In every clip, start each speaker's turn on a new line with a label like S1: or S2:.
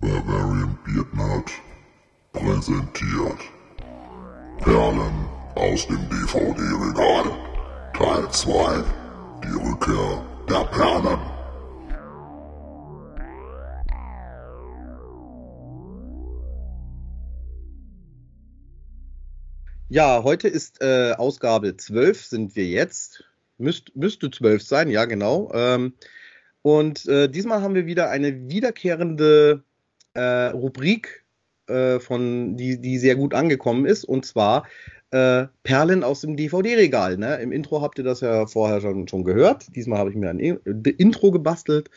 S1: Bavarian Beardnut präsentiert Perlen aus dem DVD-Regal Teil 2 Die Rückkehr der Perlen.
S2: Ja, heute ist äh, Ausgabe 12, sind wir jetzt. Müsst, müsste 12 sein, ja, genau. Ähm, und äh, diesmal haben wir wieder eine wiederkehrende äh, Rubrik, äh, von, die, die sehr gut angekommen ist, und zwar äh, Perlen aus dem DVD-Regal. Ne? Im Intro habt ihr das ja vorher schon, schon gehört. Diesmal habe ich mir ein Intro gebastelt.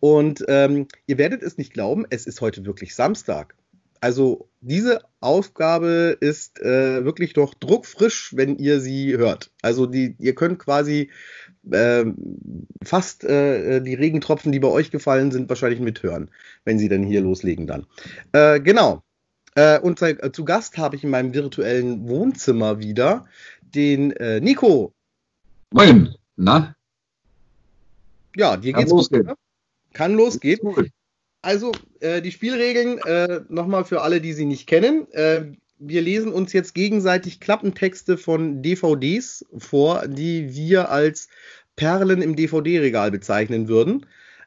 S2: Und ähm, ihr werdet es nicht glauben, es ist heute wirklich Samstag also diese Aufgabe ist äh, wirklich noch druckfrisch, wenn ihr sie hört. Also die, ihr könnt quasi äh, fast äh, die Regentropfen, die bei euch gefallen sind, wahrscheinlich mithören, wenn sie dann hier loslegen dann. Äh, genau. Äh, und zu, zu Gast habe ich in meinem virtuellen Wohnzimmer wieder den äh, Nico.
S3: Moin. Na?
S2: Ja, dir Kann geht's losgehen. gut. Ne? Kann losgehen. Also, äh, die Spielregeln äh, nochmal für alle, die sie nicht kennen. Äh, wir lesen uns jetzt gegenseitig Klappentexte von DVDs vor, die wir als Perlen im DVD-Regal bezeichnen würden.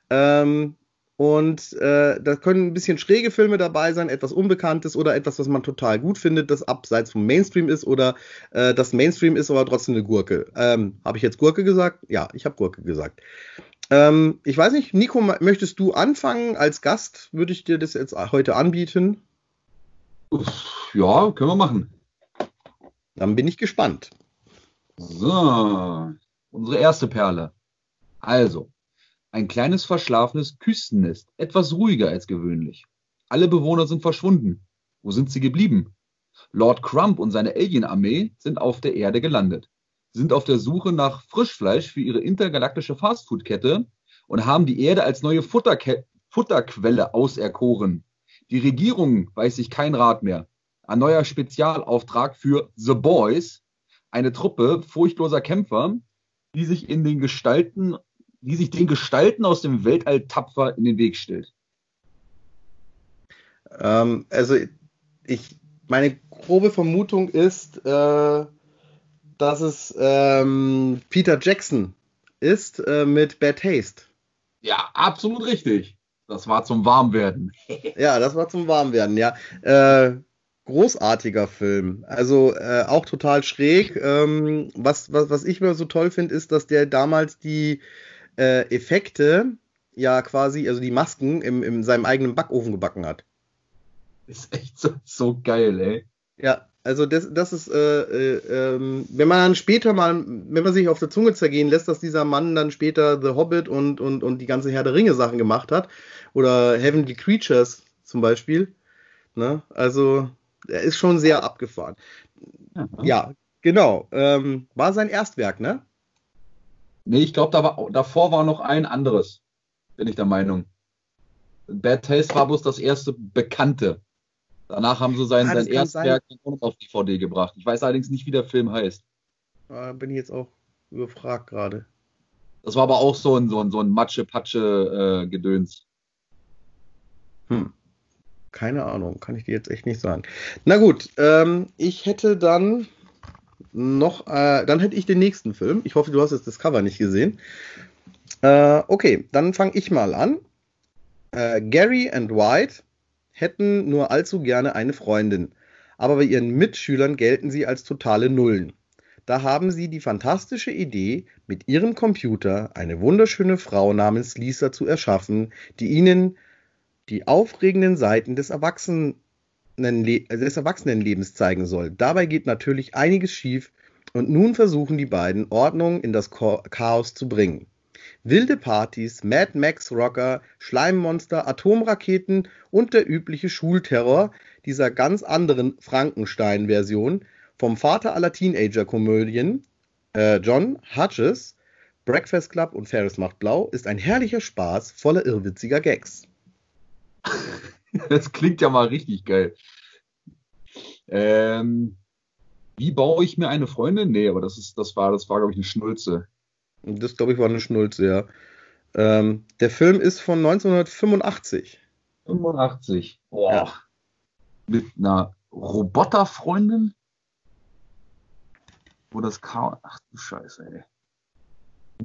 S2: Ähm, und äh, da können ein bisschen schräge Filme dabei sein, etwas Unbekanntes oder etwas, was man total gut findet, das abseits vom Mainstream ist oder äh, das Mainstream ist, aber trotzdem eine Gurke. Ähm, habe ich jetzt Gurke gesagt? Ja, ich habe Gurke gesagt. Ähm, ich weiß nicht, Nico, möchtest du anfangen? Als Gast würde ich dir das jetzt heute anbieten.
S3: Ja, können wir machen.
S2: Dann bin ich gespannt.
S3: So, unsere erste Perle. Also, ein kleines verschlafenes Küstennest, etwas ruhiger als gewöhnlich. Alle Bewohner sind verschwunden. Wo sind sie geblieben? Lord Crump und seine Alien-Armee sind auf der Erde gelandet sind auf der Suche nach Frischfleisch für ihre intergalaktische Fastfood-Kette und haben die Erde als neue Futterke Futterquelle auserkoren. Die Regierung weiß sich kein Rat mehr. Ein neuer Spezialauftrag für The Boys, eine Truppe furchtloser Kämpfer, die sich in den Gestalten, die sich den Gestalten aus dem Weltall tapfer in den Weg stellt.
S2: Ähm, also ich, meine grobe Vermutung ist, äh, dass es ähm, Peter Jackson ist äh, mit Bad Taste.
S3: Ja, absolut richtig. Das war zum Warmwerden.
S2: ja, das war zum Warmwerden, ja. Äh, großartiger Film. Also äh, auch total schräg. Ähm, was, was, was ich mir so toll finde, ist, dass der damals die äh, Effekte ja quasi, also die Masken im, in seinem eigenen Backofen gebacken hat.
S3: Ist echt so, so geil, ey.
S2: Ja, also das, das ist, äh, äh, ähm, wenn man dann später mal, wenn man sich auf der Zunge zergehen lässt, dass dieser Mann dann später The Hobbit und, und, und die ganze Herr der Ringe Sachen gemacht hat, oder Heavenly Creatures zum Beispiel, ne? Also er ist schon sehr abgefahren. Ja, genau. Ähm, war sein Erstwerk, ne?
S3: Nee, ich glaube, da war, davor war noch ein anderes, bin ich der Meinung. Bad Taste war bloß das erste bekannte. Danach haben sie sein, ah, sein Erstwerk auf DVD gebracht. Ich weiß allerdings nicht, wie der Film heißt.
S2: Da bin ich jetzt auch überfragt gerade.
S3: Das war aber auch so ein, so ein, so ein Matsche-Patsche-Gedöns.
S2: Äh, hm. Keine Ahnung, kann ich dir jetzt echt nicht sagen. Na gut, ähm, ich hätte dann noch, äh, dann hätte ich den nächsten Film. Ich hoffe, du hast jetzt das Cover nicht gesehen. Äh, okay, dann fange ich mal an. Äh, Gary and White hätten nur allzu gerne eine Freundin, aber bei ihren Mitschülern gelten sie als totale Nullen. Da haben sie die fantastische Idee, mit ihrem Computer eine wunderschöne Frau namens Lisa zu erschaffen, die ihnen die aufregenden Seiten des, Erwachsenen, des Erwachsenenlebens zeigen soll. Dabei geht natürlich einiges schief und nun versuchen die beiden Ordnung in das Chaos zu bringen. Wilde Partys, Mad Max Rocker, Schleimmonster, Atomraketen und der übliche Schulterror dieser ganz anderen Frankenstein-Version vom Vater aller Teenager-Komödien, äh, John Hutches, Breakfast Club und Ferris macht blau, ist ein herrlicher Spaß voller irrwitziger Gags.
S3: Das klingt ja mal richtig geil. Ähm, wie baue ich mir eine Freundin? Nee, aber das ist, das war, das war, glaube ich, eine Schnulze.
S2: Das, glaube ich, war eine Schnulze, ja. Ähm, der Film ist von 1985.
S3: 85. Boah.
S2: Ja.
S3: Mit einer Roboterfreundin? Wo das Chaos. Ach du Scheiße, ey.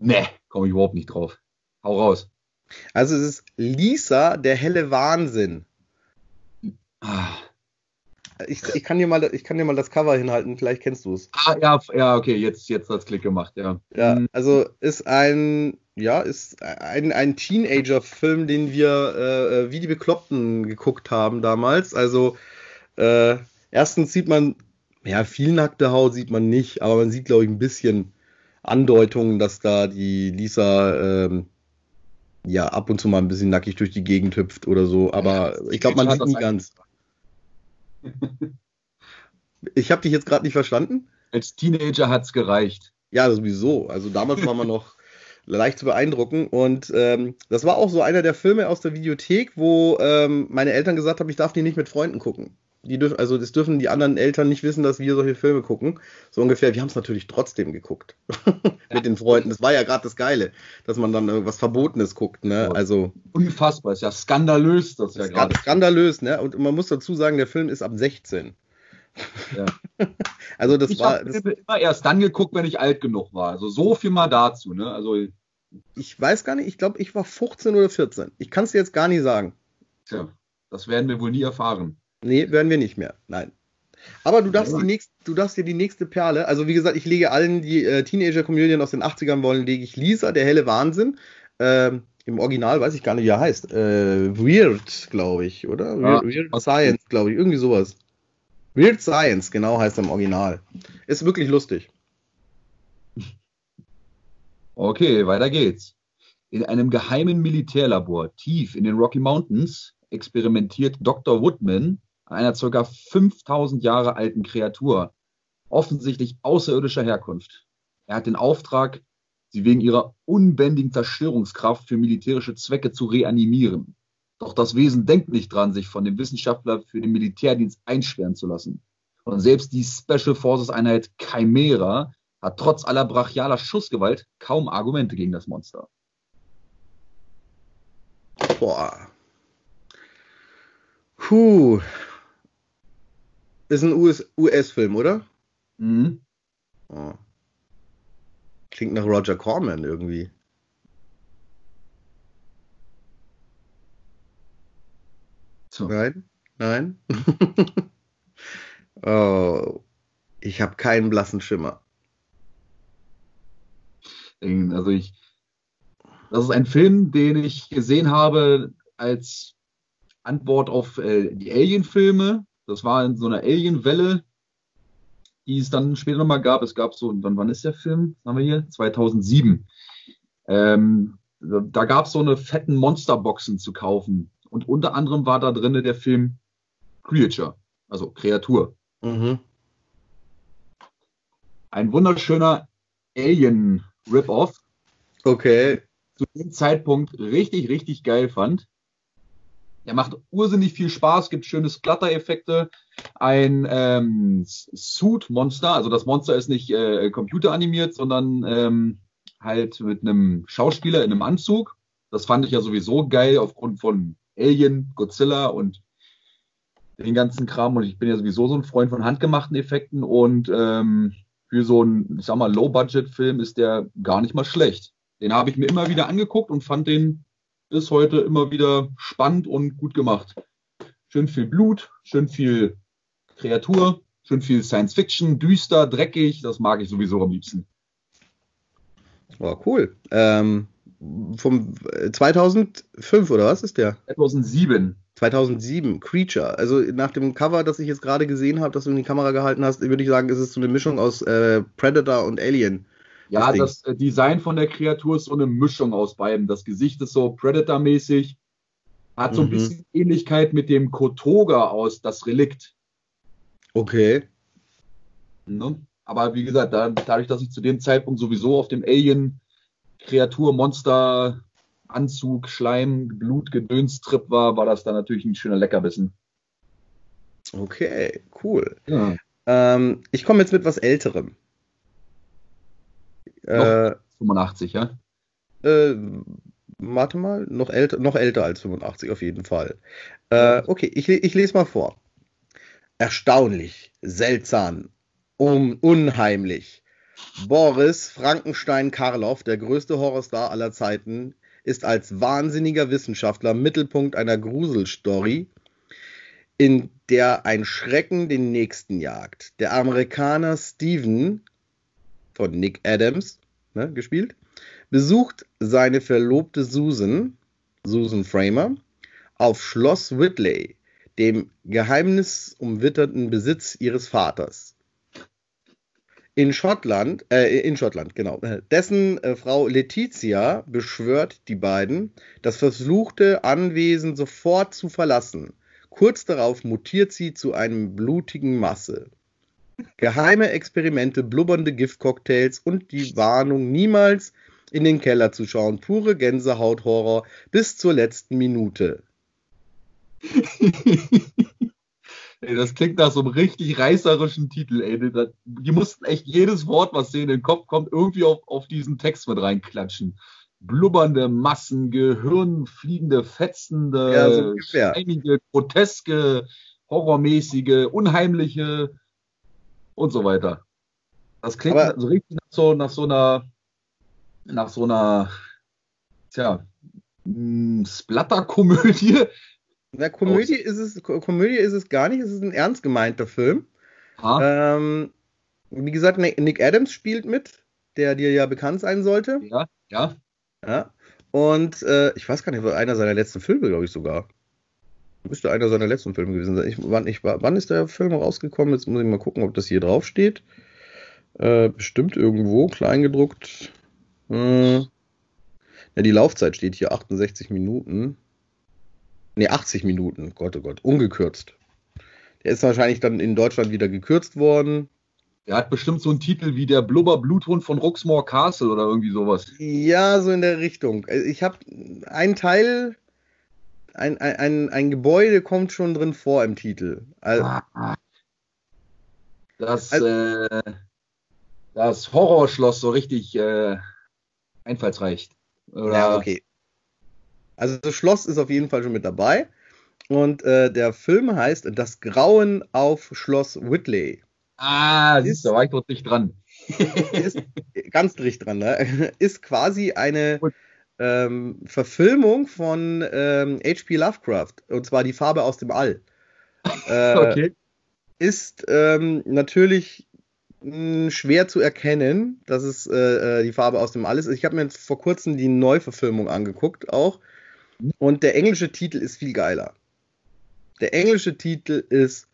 S3: Nee, komme ich überhaupt nicht drauf. Hau raus.
S2: Also es ist Lisa, der helle Wahnsinn.
S3: Ah,
S2: Ich, ich, kann dir mal, ich kann dir mal das Cover hinhalten, vielleicht kennst du es.
S3: Ah, ja, ja, okay, jetzt, jetzt hat's Klick gemacht, ja.
S2: Ja,
S3: Hm,
S2: also ist ein, ja, ist ein, ein Teenager-Film, den wir äh, wie die Bekloppten geguckt haben damals. Also äh, erstens sieht man, ja, viel nackte Haut sieht man nicht, aber man sieht, glaube ich, ein bisschen Andeutungen, dass da die Lisa ähm, ja ab und zu mal ein bisschen nackig durch die Gegend hüpft oder so. Aber ich glaube, man
S3: Hat
S2: sieht nie ganz. Ich habe dich jetzt gerade nicht verstanden.
S3: Als Teenager hat's gereicht.
S2: Ja, sowieso. Also damals war man noch leicht zu beeindrucken. Und ähm, das war auch so einer der Filme aus der Videothek, wo ähm, meine Eltern gesagt haben, ich darf die nicht mit Freunden gucken. Die dürfen, also das dürfen die anderen Eltern nicht wissen, dass wir solche Filme gucken. So ungefähr. Wir haben es natürlich trotzdem geguckt. mit den Freunden. Das war ja gerade das Geile, dass man dann irgendwas Verbotenes guckt. Ne?
S3: Ja.
S2: Also
S3: Unfassbar, ist ja skandalös, das ja
S2: ska-
S3: gerade.
S2: skandalös. Ne? Und man muss dazu sagen, der Film ist ab 16.
S3: Ja.
S2: Also das
S3: Ich
S2: war,
S3: habe
S2: das,
S3: immer erst dann geguckt, wenn ich alt genug war. Also so viel mal dazu, ne? Also,
S2: ich weiß gar nicht, ich glaube, ich war 15 oder 14. Ich kann es dir jetzt gar nicht sagen.
S3: tja, das werden wir wohl nie erfahren.
S2: Nee, werden wir nicht mehr. Nein. Aber du darfst,
S3: Ja.
S2: die nächst, du darfst dir die nächste Perle, also wie gesagt, ich lege allen, die äh, Teenager-Komödien aus den 80ern wollen, lege ich Lisa, der helle Wahnsinn. Ähm, Im Original weiß ich gar nicht, wie er heißt. Äh, Weird, glaube ich, oder?
S3: Ja.
S2: Weird, Weird Science, glaube ich. Irgendwie sowas. Weird Science, genau heißt er im Original. Ist wirklich lustig.
S3: Okay, weiter geht's. In einem geheimen Militärlabor tief in den Rocky Mountains experimentiert Dr. Woodman an einer ca. 5000 Jahre alten Kreatur, offensichtlich außerirdischer Herkunft. Er hat den Auftrag, sie wegen ihrer unbändigen Zerstörungskraft für militärische Zwecke zu reanimieren. Doch das Wesen denkt nicht dran, sich von dem Wissenschaftler für den Militärdienst einsperren zu lassen. Und selbst die Special Forces Einheit Chimera hat trotz aller brachialer Schussgewalt kaum Argumente gegen das Monster.
S2: Boah. Puh. Ist ein US US-Film, oder?
S3: Mhm.
S2: Oh. Klingt nach Roger Corman irgendwie.
S3: So.
S2: Nein? Nein? oh. Ich habe keinen blassen Schimmer.
S3: Also ich, das ist ein Film, den ich gesehen habe als Antwort auf äh, die Alien-Filme. Das war in so einer Alien-Welle, die es dann später nochmal gab. Es gab so, wann, wann ist der Film? Was haben wir hier? 2007. Ähm, da gab es so eine fetten Monsterboxen zu kaufen. Und unter anderem war da drinne der Film Creature, also Kreatur.
S2: Mhm.
S3: Ein wunderschöner Alien-Rip-Off.
S2: Okay.
S3: zu dem Zeitpunkt richtig, richtig geil fand. Er macht ursinnig viel Spaß, gibt schöne Splatter-Effekte. Ein ähm, Suit-Monster, also das Monster ist nicht äh, computeranimiert, sondern ähm, halt mit einem Schauspieler in einem Anzug. Das fand ich ja sowieso geil aufgrund von Alien, Godzilla und den ganzen Kram. Und ich bin ja sowieso so ein Freund von handgemachten Effekten. Und ähm, für so einen, ich sag mal, Low-Budget-Film ist der gar nicht mal schlecht. Den habe ich mir immer wieder angeguckt und fand den bis heute immer wieder spannend und gut gemacht. Schön viel Blut, schön viel Kreatur, schön viel Science Fiction, düster, dreckig, das mag ich sowieso am liebsten.
S2: Oh, cool. Ähm, vom äh, 2005 oder was ist der?
S3: 2007.
S2: 2007, Creature. Also nach dem Cover, das ich jetzt gerade gesehen habe, das du in die Kamera gehalten hast, würde ich sagen, ist es so eine Mischung aus äh, Predator und Alien.
S3: Ja,
S2: Ding.
S3: das äh, Design von der Kreatur ist so eine Mischung aus beiden. Das Gesicht ist so Predator-mäßig, hat so ein
S2: Mhm.
S3: bisschen Ähnlichkeit mit dem Kotoga aus Das Relikt.
S2: Okay.
S3: Ne? Aber wie gesagt, da, dadurch, dass ich zu dem Zeitpunkt sowieso auf dem Alien Kreatur, Monster, Anzug, Schleim, Blut, Gedönstrip war, war das dann natürlich ein schöner Leckerbissen.
S2: Okay, cool.
S3: Ja.
S2: Ähm, ich komme jetzt mit was Älterem. Äh,
S3: 85, ja?
S2: äh, warte mal, noch älter, noch älter als 85 auf jeden Fall. Äh, okay, ich, ich lese mal vor. Erstaunlich, seltsam, un unheimlich. Boris Frankenstein Karloff, der größte Horrorstar aller Zeiten, ist als wahnsinniger Wissenschaftler Mittelpunkt einer Gruselstory, in der ein Schrecken den nächsten jagt. Der Amerikaner Steven von Nick Adams ne, gespielt, besucht seine Verlobte Susan, Susan Framer, auf Schloss Whitley, dem geheimnisumwitterten Besitz ihres Vaters. In Schottland, äh, in Schottland, genau. Dessen äh, Frau Letizia beschwört die beiden, das verfluchte Anwesen sofort zu verlassen. Kurz darauf mutiert sie zu einem blutigen Masse. Geheime Experimente, blubbernde Giftcocktails und die Warnung, niemals in den Keller zu schauen. Pure Gänsehaut-Horror bis zur letzten Minute.
S3: ey, das klingt nach so einem richtig reißerischen Titel, ey. Die mussten echt jedes Wort, was denen in den Kopf kommt, irgendwie auf, auf diesen Text mit reinklatschen. Blubbernde Massen, gehirnfliegende, fetzende,
S2: Ja, so ungefähr.
S3: einige groteske, horrormäßige, unheimliche und so weiter. Das klingt
S2: Aber-
S3: so richtig nach so, nach so einer, nach so einer, tja, mh, Splatter-Komödie.
S2: Na, Komödie ist es, Ko- Komödie ist es gar nicht, es ist ein ernst gemeinter Film. Ähm, wie gesagt, Nick Adams spielt mit, der dir ja bekannt sein sollte.
S3: Ja, ja.
S2: Ja. Und äh, ich weiß gar nicht, einer seiner letzten Filme, glaube ich sogar. Müsste einer seiner letzten Filme gewesen sein. Ich, wann, ich, wann ist der Film rausgekommen? Jetzt muss ich mal gucken, ob das hier drauf steht. Äh, bestimmt irgendwo, kleingedruckt. Hm. Ja, die Laufzeit steht hier 68 Minuten. Ne, 80 Minuten. Gott, oh Gott, ungekürzt. Der ist wahrscheinlich dann in Deutschland wieder gekürzt worden.
S3: Er hat bestimmt so einen Titel wie der Blubber-Bluthund von Roxmore Castle oder irgendwie sowas.
S2: Ja, so in der Richtung. Also Ich habe einen Teil, ein, ein, ein, Gebäude kommt schon drin vor im Titel. Also,
S3: Das,
S2: Also-
S3: äh, das Horrorschloss so richtig äh, einfallsreich. Oder,
S2: ja, okay. Also das Schloss ist auf jeden Fall schon mit dabei. Und äh, der Film heißt Das Grauen auf Schloss Whitley.
S3: Ah, siehst du, da war ich dort nicht dran.
S2: Ist ganz dicht dran, ne? Ist quasi eine. Ähm, Verfilmung von ähm, H.P. Lovecraft. Und zwar die Farbe aus dem All. Äh,
S3: Okay.
S2: ist ähm, natürlich mh, schwer zu erkennen, dass es äh, äh, die Farbe aus dem Alles ist. Ich habe mir vor kurzem die Neuverfilmung angeguckt auch. Und der englische Titel ist viel geiler. Der englische Titel ist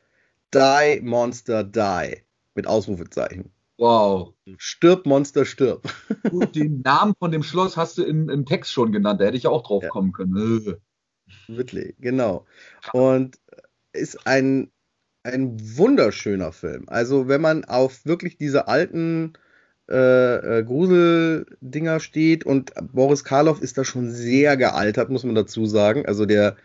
S2: Die Monster Die mit Ausrufezeichen.
S3: Wow.
S2: Stirb Monster stirb.
S3: Gut, den Namen von dem Schloss hast du im, im Text schon genannt, da hätte ich auch drauf
S2: Ja.
S3: kommen können.
S2: Whitley, genau. Und ist ein, ein wunderschöner Film. Also, wenn man auf wirklich diese alten äh, äh, Gruseldinger steht und Boris Karloff ist da schon sehr gealtert, muss man dazu sagen. Also, der,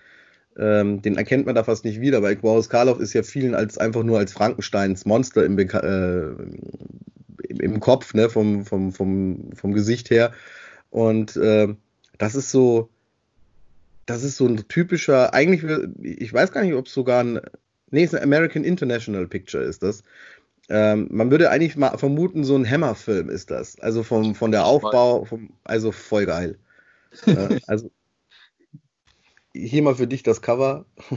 S2: ähm, den erkennt man da fast nicht wieder, weil Boris Karloff ist ja vielen als einfach nur als Frankensteins Monster im, Beka äh, im, im Kopf, ne, vom, vom, vom, vom Gesicht her. Und äh, das ist so, das ist so ein typischer, eigentlich, ich weiß gar nicht, ob es sogar ein, nee, es ist ein American International Picture ist das. Ähm, man würde eigentlich mal vermuten, so ein Hammer-Film ist das. Also vom, von der Aufbau, vom, also voll geil. äh, also hier mal für dich das Cover.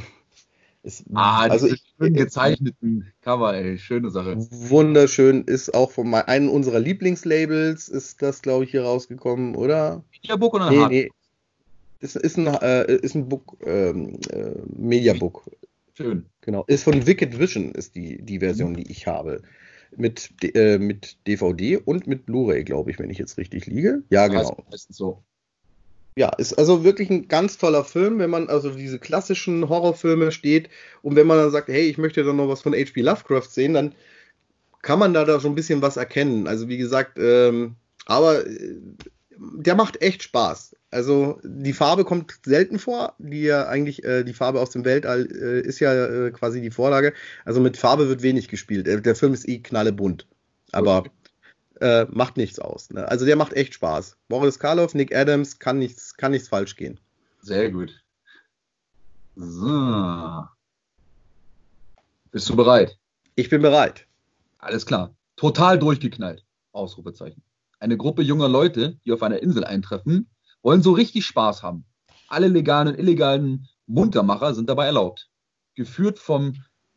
S2: Ist,
S3: Ah,
S2: also ich,
S3: schön gezeichneten Cover, ey, schöne Sache.
S2: wunderschön, ist auch von einem unserer Lieblingslabels, ist das, glaube ich, hier rausgekommen, oder?
S3: Mediabook oder
S2: Nee,
S3: Hard?
S2: nee. Ist, ist ein, äh, ist ein Book, ähm, äh, Mediabook.
S3: Schön.
S2: Genau. Ist von Wicked Vision, ist die, die Version, die ich habe. Mit, äh, mit DVD und mit Blu-ray, glaube ich, wenn ich jetzt richtig liege. Ja, genau.
S3: Also, meistens so.
S2: Ja, ist also wirklich ein ganz toller Film, wenn man also diese klassischen Horrorfilme steht und wenn man dann sagt, hey, ich möchte dann noch was von H.P. Lovecraft sehen, dann kann man da, da schon ein bisschen was erkennen. Also wie gesagt, ähm, aber äh, der macht echt Spaß. Also die Farbe kommt selten vor, die ja eigentlich äh, die Farbe aus dem Weltall äh, ist ja äh, quasi die Vorlage. Also mit Farbe wird wenig gespielt. Der, der Film ist eh knallebunt. Aber äh, macht nichts aus. Ne? Also der macht echt Spaß. Boris Karloff, Nick Adams, kann nichts, kann nichts falsch gehen.
S3: Sehr gut. So. Bist du bereit?
S2: Ich bin bereit.
S3: Alles klar. Total durchgeknallt. Ausrufezeichen. Eine Gruppe junger Leute, die auf einer Insel eintreffen, wollen so richtig Spaß haben. Alle legalen und illegalen Muntermacher sind dabei erlaubt. Geführt vom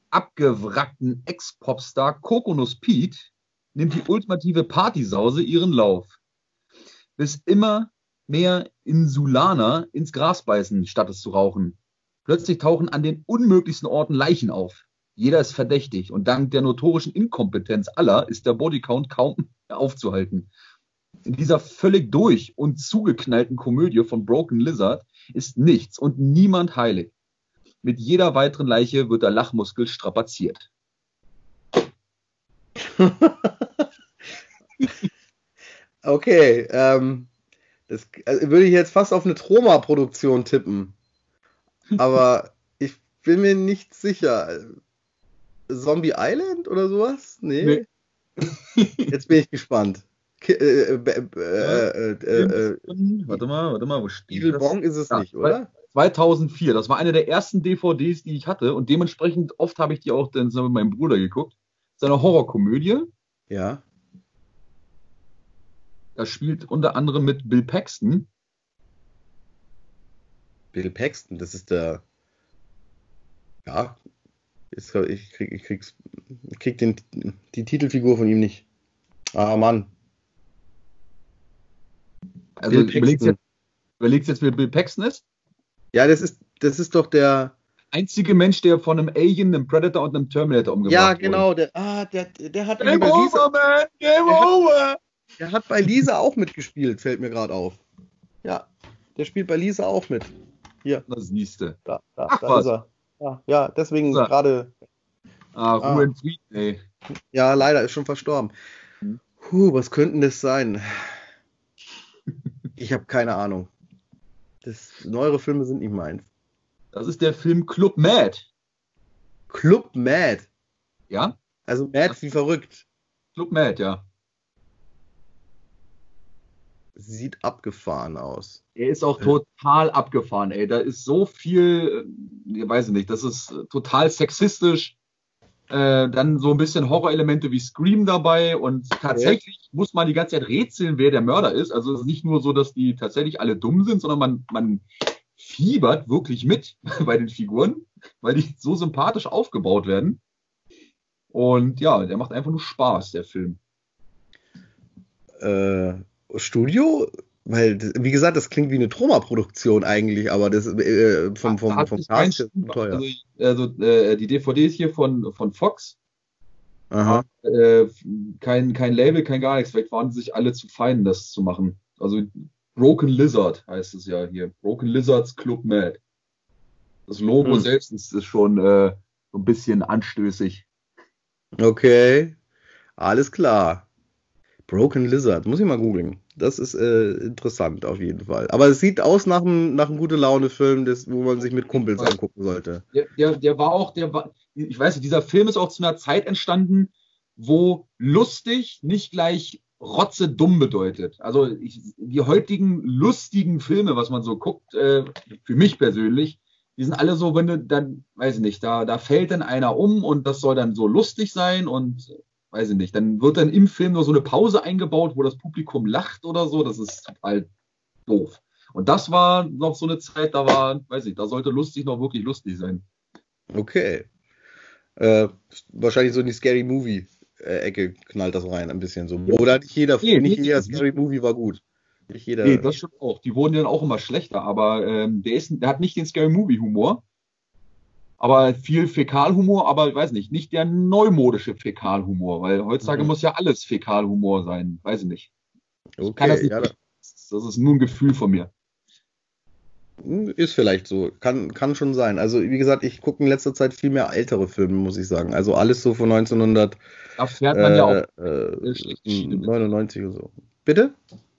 S3: abgewrackten Ex-Popstar Coconus Pete nimmt die ultimative Partysause ihren Lauf. Bis immer mehr Insulaner ins Gras beißen, statt es zu rauchen. Plötzlich tauchen an den unmöglichsten Orten Leichen auf. Jeder ist verdächtig und dank der notorischen Inkompetenz aller ist der Bodycount kaum aufzuhalten. In dieser völlig durch und zugeknallten Komödie von Broken Lizard ist nichts und niemand heilig. Mit jeder weiteren Leiche wird der Lachmuskel strapaziert.
S2: okay, ähm, das also würde ich jetzt fast auf eine Troma-Produktion tippen. Aber ich bin mir nicht sicher. Zombie Island oder sowas? Nee. nee. Jetzt bin ich gespannt. Äh, äh,
S3: äh, äh, warte mal, warte mal, wo steht
S2: Evil das? Bong ist es ja, nicht, oder?
S3: 2004, das war eine der ersten DVDs, die ich hatte und dementsprechend oft habe ich die auch dann mit meinem Bruder geguckt. Das ist eine Horrorkomödie.
S2: Ja.
S3: Da spielt unter anderem mit Bill Paxton.
S2: Bill Paxton, das ist der. Ja, ich, krieg, ich, krieg's, ich krieg den, die Titelfigur von ihm nicht. Ah, Mann.
S3: Also überlegst jetzt, überlegst jetzt, wer Bill Paxton ist?
S2: Ja, das ist, das ist doch der
S3: einzige Mensch, der von einem Alien, einem Predator und einem Terminator umgebracht
S2: wurde. Ja, genau. Der, ah, der, der hat
S3: Game over, Lisa, man! Game der over!
S2: Hat, der hat bei Lisa auch mitgespielt, fällt mir gerade auf. Ja, der spielt bei Lisa auch mit. Hier.
S3: Das siehste.
S2: Da, da, Ach, da was. ist er. Ja, ja deswegen gerade.
S3: Ah, Ruhe ah. Frieden, ey.
S2: Ja, leider, ist schon verstorben. Hm. Puh, was könnten das sein? Ich habe keine Ahnung. Das, neuere Filme sind nicht meins.
S3: Das ist der Film Club Mad.
S2: Club Mad?
S3: Ja.
S2: Also Mad wie verrückt.
S3: Club Mad, ja.
S2: Sieht abgefahren aus.
S3: Er ist auch total abgefahren, ey. Da ist so viel, ich äh, weiß nicht, das ist total sexistisch. Äh, dann so ein bisschen Horrorelemente wie Scream dabei und tatsächlich ja. muss man die ganze Zeit rätseln, wer der Mörder ist. Also es ist nicht nur so, dass die tatsächlich alle dumm sind, sondern man, man fiebert wirklich mit bei den Figuren, weil die so sympathisch aufgebaut werden. Und ja, der macht einfach nur Spaß, der Film.
S2: Äh, Studio? Weil, wie gesagt, das klingt wie eine Troma-Produktion eigentlich, aber das äh, vom, vom, vom, vom
S3: Cast ist teuer. Also, also äh, die DVD ist hier von, von Fox.
S2: Aha.
S3: Äh, kein, kein Label, kein gar nichts. Vielleicht waren sie sich alle zu fein, das zu machen. Also Broken Lizard heißt es ja hier. Broken Lizards Club Mad. Das Logo hm. selbst ist, ist schon äh, so ein bisschen anstößig.
S2: Okay, alles klar. Broken Lizard, muss ich mal googeln. Das ist äh, interessant auf jeden Fall. Aber es sieht aus nach einem, nach einem gute Laune-Film, wo man sich mit Kumpels angucken sollte.
S3: Der, der, der war auch, der war, ich weiß nicht, dieser Film ist auch zu einer Zeit entstanden, wo lustig nicht gleich Rotze dumm bedeutet. Also ich, die heutigen lustigen Filme, was man so guckt, äh, für mich persönlich, die sind alle so, wenn du dann, weiß ich nicht, da, da fällt dann einer um und das soll dann so lustig sein und weiß ich nicht, dann wird dann im Film nur so eine Pause eingebaut, wo das Publikum lacht oder so. Das ist halt doof. Und das war noch so eine Zeit, da war, weiß ich, da sollte lustig noch wirklich lustig sein.
S2: Okay. Äh, wahrscheinlich so in die Scary Movie Ecke knallt das rein, ein bisschen so. Oder nicht jeder, nee, nicht jeder Scary Movie war gut.
S3: Nicht jeder. Nee, das stimmt auch. Die wurden dann auch immer schlechter, aber ähm, der, ist, der hat nicht den Scary Movie Humor. Aber viel Fäkalhumor, aber ich weiß nicht, nicht der neumodische Fäkalhumor, weil heutzutage mhm. muss ja alles Fäkalhumor sein, weiß ich nicht.
S2: Okay, das,
S3: nicht ja, das ist nur ein Gefühl von mir.
S2: Ist vielleicht so, kann, kann schon sein. Also, wie gesagt, ich gucke in letzter Zeit viel mehr ältere Filme, muss ich sagen. Also alles so von 1900.
S3: Da fährt man äh, ja auch
S2: äh, 99 oder so. Bitte?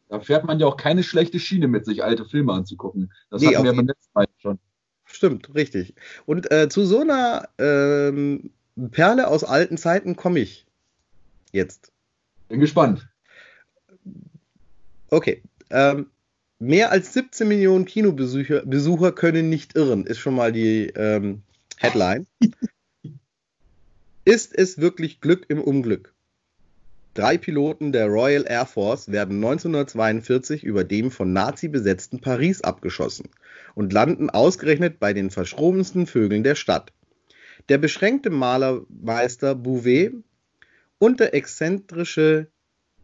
S3: Da fährt man ja auch keine schlechte Schiene mit sich, alte Filme anzugucken. Das nee, hatten wir beim letzten Mal schon.
S2: Stimmt, richtig. Und äh, zu so einer ähm, Perle aus alten Zeiten komme ich jetzt.
S3: Bin gespannt.
S2: Okay. Ähm, mehr als 17 Millionen Kinobesucher Besucher können nicht irren, ist schon mal die ähm, Headline. ist es wirklich Glück im Unglück? Drei Piloten der Royal Air Force werden 1942 über dem von Nazi besetzten Paris abgeschossen und landen ausgerechnet bei den verschrobensten Vögeln der Stadt. Der beschränkte Malermeister Bouvet und der exzentrische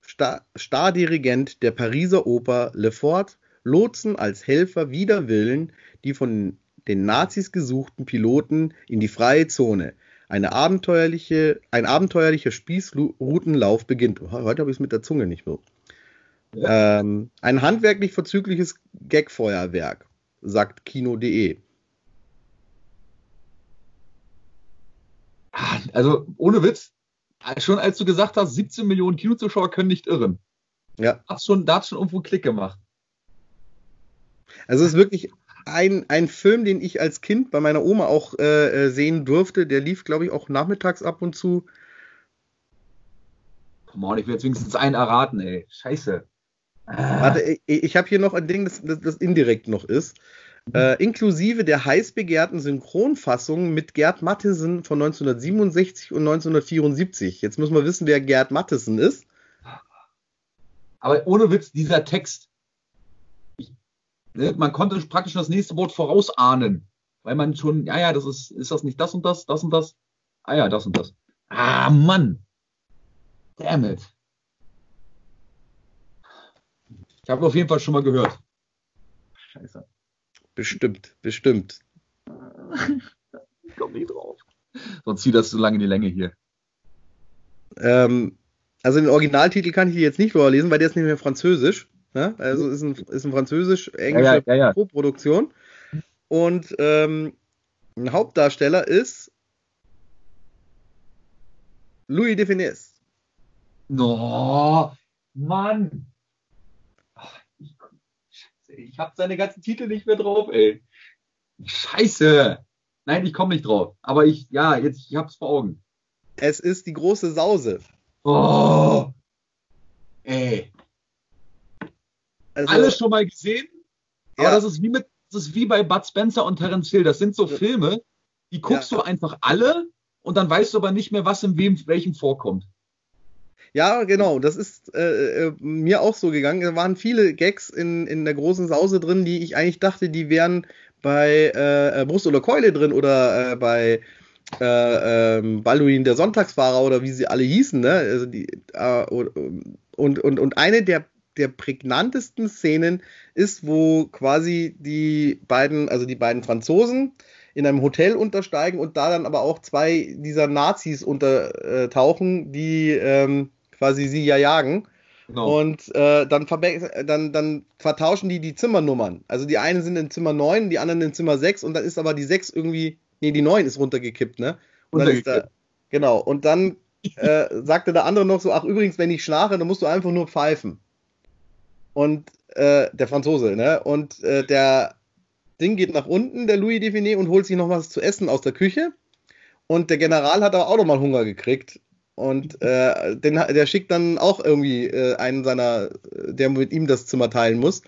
S2: Star Stardirigent der Pariser Oper Lefort lotsen als Helfer wider Willen die von den Nazis gesuchten Piloten in die freie Zone. Eine abenteuerliche, ein abenteuerlicher Spießrutenlauf beginnt. Oh, heute habe ich es mit der Zunge nicht so. Ja. Ähm, ein handwerklich vorzügliches Gagfeuerwerk, sagt Kino.de.
S3: Ah, also ohne Witz, schon als du gesagt hast, 17 Millionen Kinozuschauer können nicht irren. Ja. Hat's schon, da hat schon irgendwo Klick gemacht.
S2: Also es ist wirklich ein, ein Film, den ich als Kind bei meiner Oma auch äh, äh sehen durfte. Der lief, glaube ich, auch nachmittags ab und zu.
S3: Come on, ich will jetzt wenigstens einen erraten, ey. Scheiße.
S2: Warte, ich, ich habe hier noch ein Ding, das, das, das indirekt noch ist. Äh, inklusive der heiß begehrten Synchronfassung mit Gerd Mattesen von 1967 und 1974. Jetzt muss man wissen, wer Gerd Mattesen ist.
S3: Aber ohne Witz, dieser Text, ne, man konnte praktisch das nächste Wort vorausahnen, weil man schon, ja, ja, das ist, ist das nicht das und das, das und das? Ah ja, das und das. Ah, Mann. Damn it. Ich habe auf jeden Fall schon mal gehört.
S2: Scheiße. Bestimmt, bestimmt.
S3: ich komme nicht drauf. Sonst zieht das so lange in die Länge hier.
S2: Ähm, also den Originaltitel kann ich dir jetzt nicht vorlesen, weil der ist nicht mehr französisch. Ne? Also ist ein, ist ein französisch-englische ja, ja, ja, Produktion. Und ähm, ein Hauptdarsteller ist Louis de Finesse.
S3: No, Mann ich habe seine ganzen Titel nicht mehr drauf, ey. Scheiße. Nein, ich komme nicht drauf. Aber ich, ja, jetzt, ich hab's vor Augen.
S2: Es ist die große Sause.
S3: Oh. Ey. Also, Alles schon mal gesehen? Aber das ist wie mit, das ist wie bei Bud Spencer und Terence Hill. Das sind so Filme, die guckst ja. du einfach alle und dann weißt du aber nicht mehr, was in wem, welchem vorkommt.
S2: Ja, genau. Das ist äh, äh, mir auch so gegangen. Da waren viele Gags in, in der großen Sause drin, die ich eigentlich dachte, die wären bei äh, Brust oder Keule drin oder äh, bei äh, ähm, Balduin der Sonntagsfahrer oder wie sie alle hießen. Ne? Also die, äh, und, und, und eine der, der prägnantesten Szenen ist, wo quasi die beiden, also die beiden Franzosen, in einem Hotel untersteigen und da dann aber auch zwei dieser Nazis untertauchen, die ähm, quasi sie ja jagen. Genau. Und äh, dann, dann, dann vertauschen die die Zimmernummern. Also die einen sind in Zimmer 9, die anderen in Zimmer 6 und dann ist aber die 6 irgendwie, nee, die 9 ist runtergekippt, ne? Und dann ist da, genau. Und dann äh, sagte der andere noch so, ach übrigens, wenn ich schlafe, dann musst du einfach nur pfeifen. Und äh, der Franzose, ne? Und äh, der Ding geht nach unten, der Louis Define, und holt sich noch was zu essen aus der Küche. Und der General hat aber auch noch mal Hunger gekriegt. Und äh, den, der schickt dann auch irgendwie äh, einen seiner, der mit ihm das Zimmer teilen muss.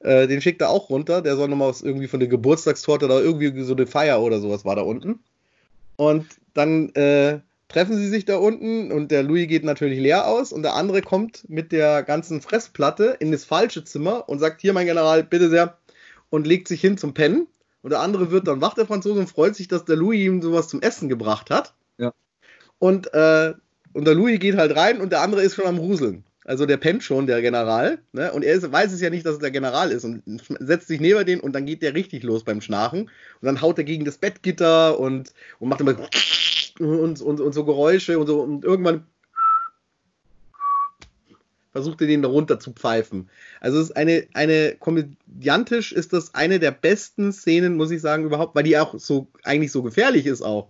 S2: Äh, den schickt er auch runter. Der soll nochmal irgendwie von der Geburtstagstorte oder irgendwie so eine Feier oder sowas war da unten. Und dann äh, treffen sie sich da unten und der Louis geht natürlich leer aus und der andere kommt mit der ganzen Fressplatte in das falsche Zimmer und sagt: Hier, mein General, bitte sehr, und legt sich hin zum Pennen. Und der andere wird dann wach, der Franzose, und freut sich, dass der Louis ihm sowas zum Essen gebracht hat. Ja. Und äh, und der Louis geht halt rein und der andere ist schon am Ruseln. Also der pennt schon, der General. Ne? Und er ist, weiß es ja nicht, dass es der General ist und setzt sich neben den und dann geht der richtig los beim Schnarchen. Und dann haut er gegen das Bettgitter und, und macht immer und, und, und so Geräusche und so. Und irgendwann versucht er den da runter zu pfeifen. Also es ist eine, eine komödiantisch ist das eine der besten Szenen, muss ich sagen, überhaupt, weil die auch so eigentlich so gefährlich ist auch.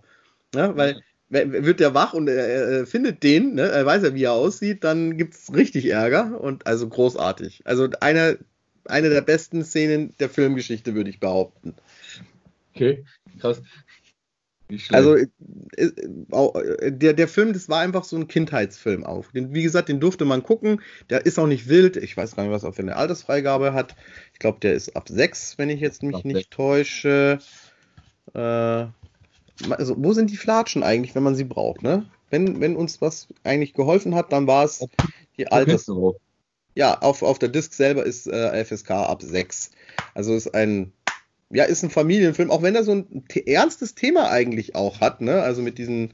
S2: Ne? Weil wird der wach und er, findet den, ne? er weiß ja, wie er aussieht, dann gibt es richtig Ärger und also großartig. Also eine, eine der besten Szenen der Filmgeschichte, würde ich behaupten.
S3: Okay, krass.
S2: Also äh, äh, äh, der, der Film, das war einfach so ein Kindheitsfilm auch. Den, wie gesagt, den durfte man gucken. Der ist auch nicht wild. Ich weiß gar nicht, was er für eine Altersfreigabe hat. Ich glaube, der ist ab sechs, wenn ich jetzt mich
S3: Ab
S2: nicht
S3: sechs.
S2: täusche. Äh, also, wo sind die Flatschen eigentlich, wenn man sie braucht, ne? Wenn, wenn uns was eigentlich geholfen hat, dann war es die
S3: drauf.
S2: Ja, auf, auf der Disc selber ist äh, FSK ab 6. Also ist ein, ja, ist ein Familienfilm, auch wenn er so ein ernstes Thema eigentlich auch hat, ne? Also mit diesen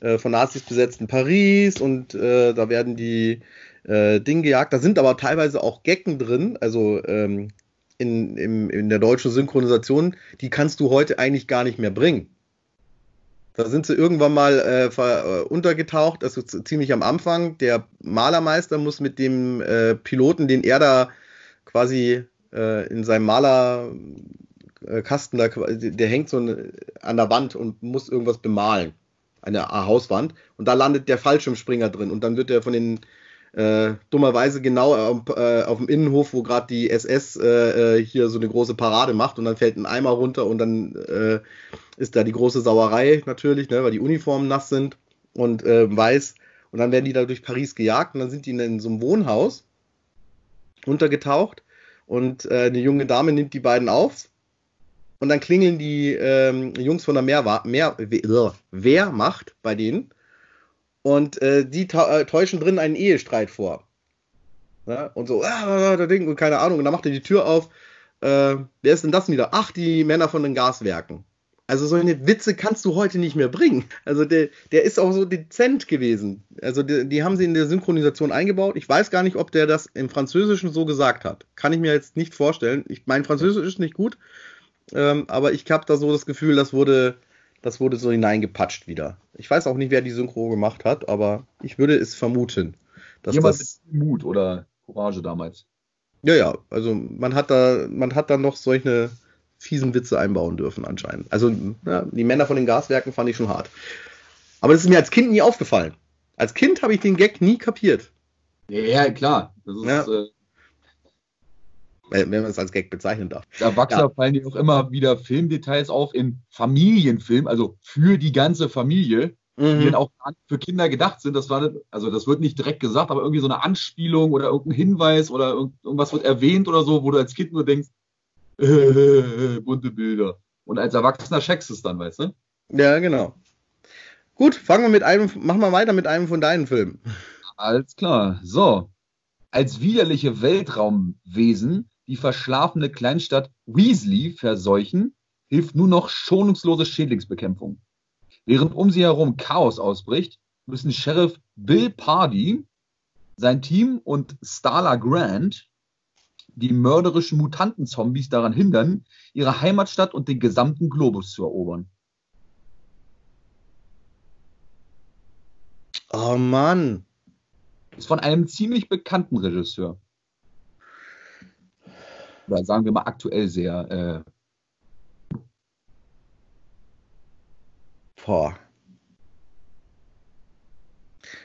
S2: äh, von Nazis besetzten Paris und äh, da werden die äh, Dinge gejagt. Da sind aber teilweise auch Gecken drin, also ähm, in, im, in der deutschen Synchronisation, die kannst du heute eigentlich gar nicht mehr bringen. Da sind sie irgendwann mal äh, äh, untergetaucht, also ziemlich am Anfang. Der Malermeister muss mit dem äh, Piloten, den er da quasi äh, in seinem Malerkasten da, der hängt so an der Wand und muss irgendwas bemalen. Eine Hauswand. Und da landet der Fallschirmspringer drin. Und dann wird er von den äh, dummerweise genau auf, äh, auf dem Innenhof, wo gerade die SS äh, äh, hier so eine große Parade macht und dann fällt ein Eimer runter und dann äh, ist da die große Sauerei natürlich, ne, weil die Uniformen nass sind und äh, weiß. Und dann werden die da durch Paris gejagt und dann sind die in so einem Wohnhaus untergetaucht und äh, eine junge Dame nimmt die beiden auf und dann klingeln die ähm, Jungs von der Mehrwa Mehr We- Wehrmacht bei denen und äh, die äh, täuschen drin einen Ehestreit vor. Ja, und so, ah, da Ding und keine Ahnung. Und dann macht er die Tür auf. Äh, wer ist denn das wieder? Ach, die Männer von den Gaswerken. Also solche Witze kannst du heute nicht mehr bringen. Also der, der ist auch so dezent gewesen. Also die, die haben sie in der Synchronisation eingebaut. Ich weiß gar nicht, ob der das im Französischen so gesagt hat. Kann ich mir jetzt nicht vorstellen. Ich, mein Französisch ist nicht gut, ähm, aber ich habe da so das Gefühl, das wurde, das wurde so hineingepatscht wieder. Ich weiß auch nicht, wer die Synchro gemacht hat, aber ich würde es vermuten, dass
S3: Jemand
S2: das
S3: mit Mut oder Courage damals.
S2: ja, ja, also man hat da, man hat da noch solche fiesen Witze einbauen dürfen anscheinend. Also ja, die Männer von den Gaswerken fand ich schon hart. Aber das ist mir als Kind nie aufgefallen. Als Kind habe ich den Gag nie kapiert,
S3: Ja, klar. Das ist,
S2: Ja.
S3: äh,
S2: wenn man es als Gag bezeichnen darf.
S3: als Erwachsener
S2: Ja.
S3: fallen dir auch immer wieder Filmdetails auf in Familienfilmen, also für die ganze Familie, die dann
S2: Mhm.
S3: auch für Kinder gedacht sind. Das war, also das wird nicht direkt gesagt, aber irgendwie so eine Anspielung oder irgendein Hinweis oder irgend- irgendwas wird erwähnt oder so, wo du als Kind nur denkst, äh, bunte Bilder. Und als Erwachsener checkst du es dann, weißt du?
S2: Ja, genau. Gut, fangen wir mit einem, machen wir weiter mit einem von deinen Filmen.
S3: Alles klar. So. Als widerliche Weltraumwesen die verschlafene Kleinstadt Weasley verseuchen, hilft nur noch schonungslose Schädlingsbekämpfung. Während um sie herum Chaos ausbricht, müssen Sheriff Bill Pardy, sein Team und Starla Grant die mörderischen Mutantenzombies daran hindern, ihre Heimatstadt und den gesamten Globus zu erobern.
S2: Oh Mann.
S3: Ist von einem ziemlich bekannten Regisseur. Oder sagen wir mal aktuell sehr. Äh,
S2: Boah.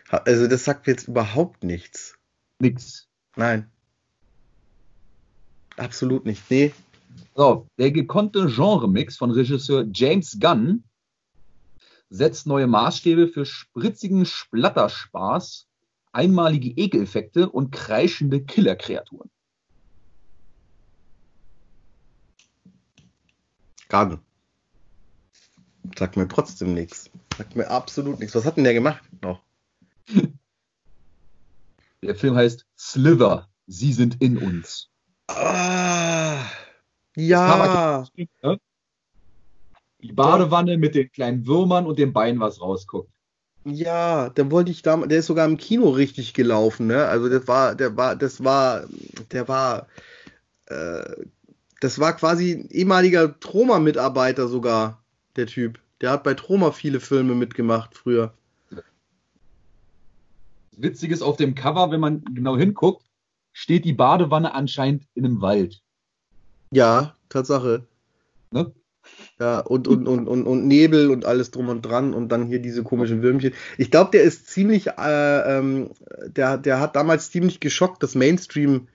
S2: Also das sagt mir jetzt überhaupt nichts.
S3: nix.
S2: Nein. Absolut nicht. Nee.
S3: So, der gekonnte Genremix von Regisseur James Gunn setzt neue Maßstäbe für spritzigen Splatterspaß, einmalige Ekeleffekte und kreischende Killerkreaturen.
S2: Gun. Sagt mir trotzdem nichts. Sagt mir absolut nichts. Was hat denn der gemacht noch?
S3: Der Film heißt Slither. Sie sind in uns.
S2: Ah, ja.
S3: Ne? Die Badewanne mit den kleinen Würmern und dem Bein, was rausguckt.
S2: Ja, der wollte ich damals, der ist sogar im Kino richtig gelaufen, ne? Also das war, der war, das war, der war, äh, das war quasi ein ehemaliger Troma-Mitarbeiter sogar, der Typ. Der hat bei Troma viele Filme mitgemacht früher.
S3: Witziges auf dem Cover, wenn man genau hinguckt, steht die Badewanne anscheinend in einem Wald.
S2: Ja, Tatsache.
S3: Ne?
S2: Ja, und, und, und, und, und Nebel und alles drum und dran und dann hier diese komischen Würmchen. Ich glaube, der ist ziemlich, äh, ähm, der, der hat damals ziemlich geschockt, das Mainstream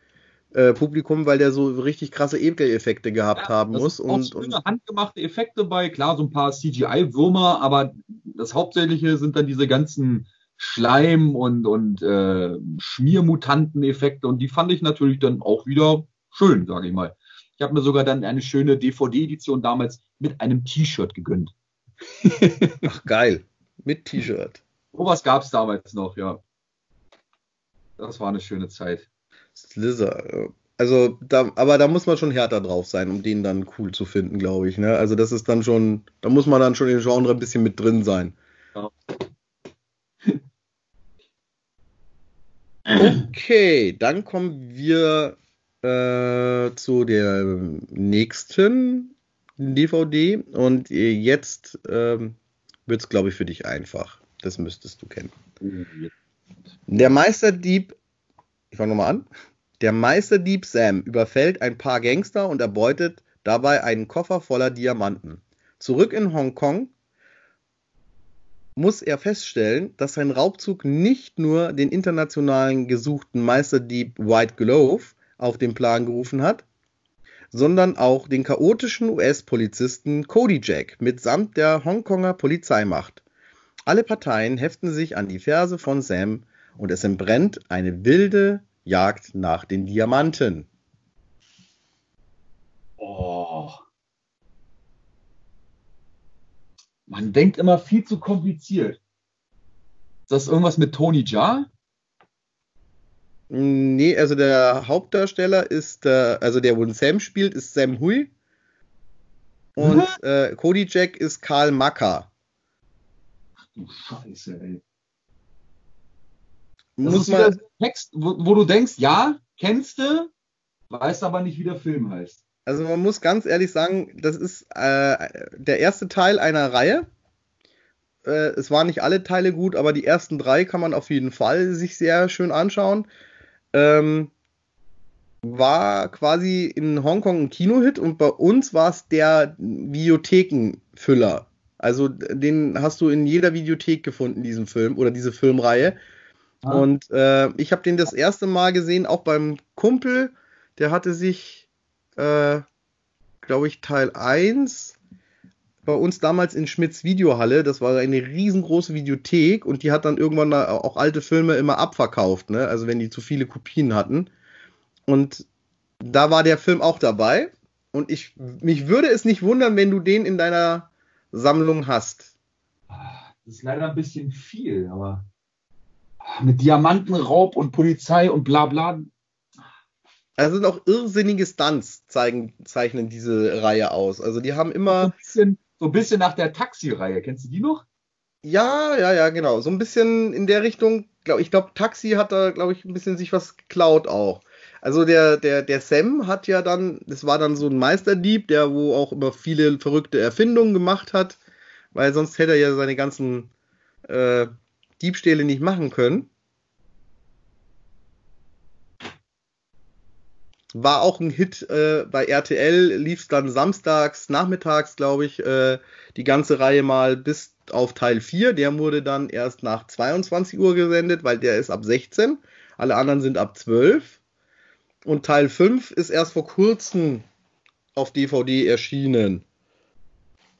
S2: äh, Publikum, weil der so richtig krasse Ekeleffekte gehabt
S3: Ja,
S2: haben
S3: das
S2: muss.
S3: sind auch
S2: Und,
S3: schöne
S2: und
S3: handgemachte Effekte bei, klar, so ein paar CGI-Würmer, aber das Hauptsächliche sind dann diese ganzen Schleim- und, und äh, Schmiermutanten-Effekte und die fand ich natürlich dann auch wieder schön, sage ich mal. Ich habe mir sogar dann eine schöne DVD-Edition damals mit einem T-Shirt gegönnt.
S2: ach geil. Mit T-Shirt.
S3: Sowas gab es damals noch, ja. Das war eine schöne Zeit.
S2: Slither. äh, Also, da, aber da muss man schon härter drauf sein, um den dann cool zu finden, glaube ich. Ne? Also, das ist dann schon, da muss man dann schon im Genre ein bisschen mit drin sein.
S3: Ja.
S2: Okay, dann kommen wir äh, zu der nächsten DVD und äh, jetzt ähm, wird es, glaube ich, für dich einfach. Das müsstest du kennen. Der Meisterdieb, ich fange nochmal an. Der Meisterdieb Sam überfällt ein paar Gangster und erbeutet dabei einen Koffer voller Diamanten. Zurück in Hongkong muss er feststellen, dass sein Raubzug nicht nur den internationalen gesuchten Meisterdieb White Glove auf den Plan gerufen hat, sondern auch den chaotischen US-Polizisten Cody Jack mitsamt der Hongkonger Polizeimacht. Alle Parteien heften sich an die Ferse von Sam und es entbrennt eine wilde Jagd nach den Diamanten.
S3: Oh. Man denkt immer viel zu kompliziert. Ist das irgendwas mit Tony Jaa?
S2: Nee, also der Hauptdarsteller ist, äh, also der, wo Sam spielt, ist Sam Hui. Und äh, Cody Jack ist Karl Macker.
S3: Du Scheiße, ey. Das
S2: Muss
S3: ist
S2: man,
S3: Text, wo, wo du denkst, ja, kennst du, weißt aber nicht, wie der Film heißt.
S2: also man muss ganz ehrlich sagen, das ist äh, der erste Teil einer Reihe. Äh, es waren nicht alle Teile gut, aber die ersten drei kann man auf jeden Fall sich sehr schön anschauen. Ähm, war quasi in Hongkong ein Kinohit und bei uns war es der Videothekenfüller. Also den hast du in jeder Videothek gefunden, diesen Film oder diese Filmreihe.
S3: Ah.
S2: Und äh, ich habe den das erste Mal gesehen, auch beim Kumpel. Der hatte sich, äh, glaube ich, Teil 1 bei uns damals in Schmidts Videohalle. Das war eine riesengroße Videothek und die hat dann irgendwann auch alte Filme immer abverkauft, ne? Also wenn die zu viele Kopien hatten. Und da war der Film auch dabei. Und ich, mich würde es nicht wundern, wenn du den in deiner Sammlung hast.
S3: Das ist leider ein bisschen viel, aber mit Diamantenraub und Polizei und bla bla.
S2: Also sind auch irrsinnige Stunts zeigen, zeichnen diese Reihe aus. Also die haben
S3: So
S2: immer,
S3: ein bisschen, so ein bisschen nach der Taxi-Reihe. Kennst du die noch?
S2: ja, ja, ja, genau, so ein bisschen in der Richtung. Glaub, ich glaube, Taxi hat da, glaube ich, ein bisschen sich was geklaut auch. Also der, der, der Sam hat ja dann, das war dann so ein Meisterdieb, der wo auch immer viele verrückte Erfindungen gemacht hat, weil sonst hätte er ja seine ganzen äh, Diebstähle nicht machen können. War auch ein Hit äh, bei RTL, lief es dann samstags, nachmittags, glaube ich, äh, die ganze Reihe mal bis auf Teil 4. Der wurde dann erst nach 22 Uhr gesendet, weil der ist ab 16. Alle anderen sind ab 12. Und Teil 5 ist erst vor kurzem auf DVD erschienen.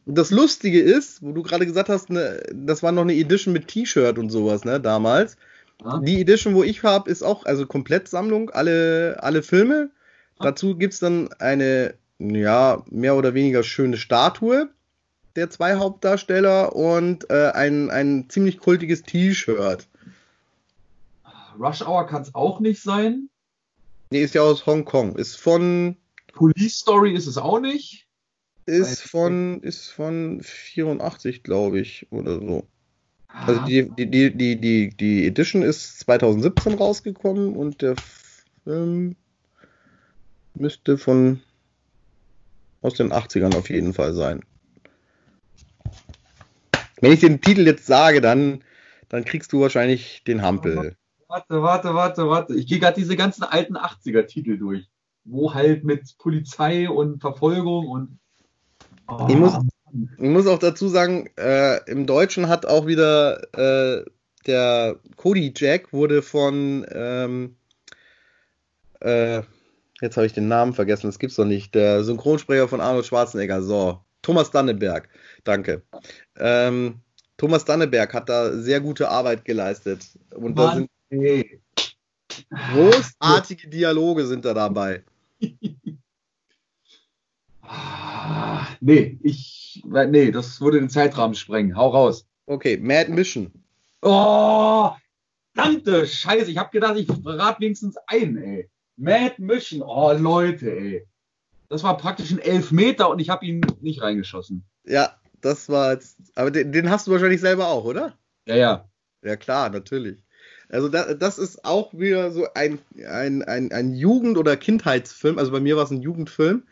S2: Und das Lustige ist, wo du gerade gesagt hast, ne, das war noch eine Edition mit T-Shirt und sowas, ne, damals.
S3: Ja.
S2: Die Edition, wo ich habe, ist auch also Komplettsammlung, alle, alle Filme.
S3: Ah.
S2: Dazu gibt es dann eine, ja, mehr oder weniger schöne Statue der zwei Hauptdarsteller und äh, ein, ein ziemlich kultiges T-Shirt.
S3: Rush Hour kann es auch nicht sein.
S2: Nee, ist ja aus Hongkong. Ist von,
S3: Police Story ist es auch nicht.
S2: Ist von, ist von 84, glaube ich, oder so. Also
S3: Ah,
S2: die, die, die, die, die, die Edition ist 2017 rausgekommen und der Film müsste von aus den 80ern auf jeden Fall sein. Wenn ich den Titel jetzt sage, dann, dann kriegst du wahrscheinlich den Hampel.
S3: Warte, warte, warte, warte. Ich gehe gerade diese ganzen alten 80er-Titel durch. Wo halt mit Polizei und Verfolgung und. Oh,
S2: Ich muss- Ich muss auch dazu sagen, äh, im Deutschen hat auch wieder äh, der Cody Jack wurde von ähm, äh, Jetzt habe ich den Namen vergessen, das gibt's doch nicht. Der Synchronsprecher von Arnold Schwarzenegger. So, Thomas Danneberg. Danke. Ähm, Thomas Danneberg hat da sehr gute Arbeit geleistet. Und da sind
S3: nee.
S2: großartige Dialoge sind da dabei.
S3: nee, ich, nee, das würde den Zeitrahmen sprengen. Hau raus.
S2: Okay, Mad Mission.
S3: Oh, verdammte Scheiße. Ich habe gedacht, ich rate wenigstens einen, ey. Mad Mission. Oh, Leute, ey. Das war praktisch ein Elfmeter und ich habe ihn nicht reingeschossen.
S2: Ja, das war jetzt. Aber den, den, hast du wahrscheinlich selber auch, oder?
S3: Ja, ja.
S2: Ja, klar, natürlich. Also da, das ist auch wieder so ein, ein, ein, ein Jugend- oder Kindheitsfilm. Also bei mir war es ein Jugendfilm.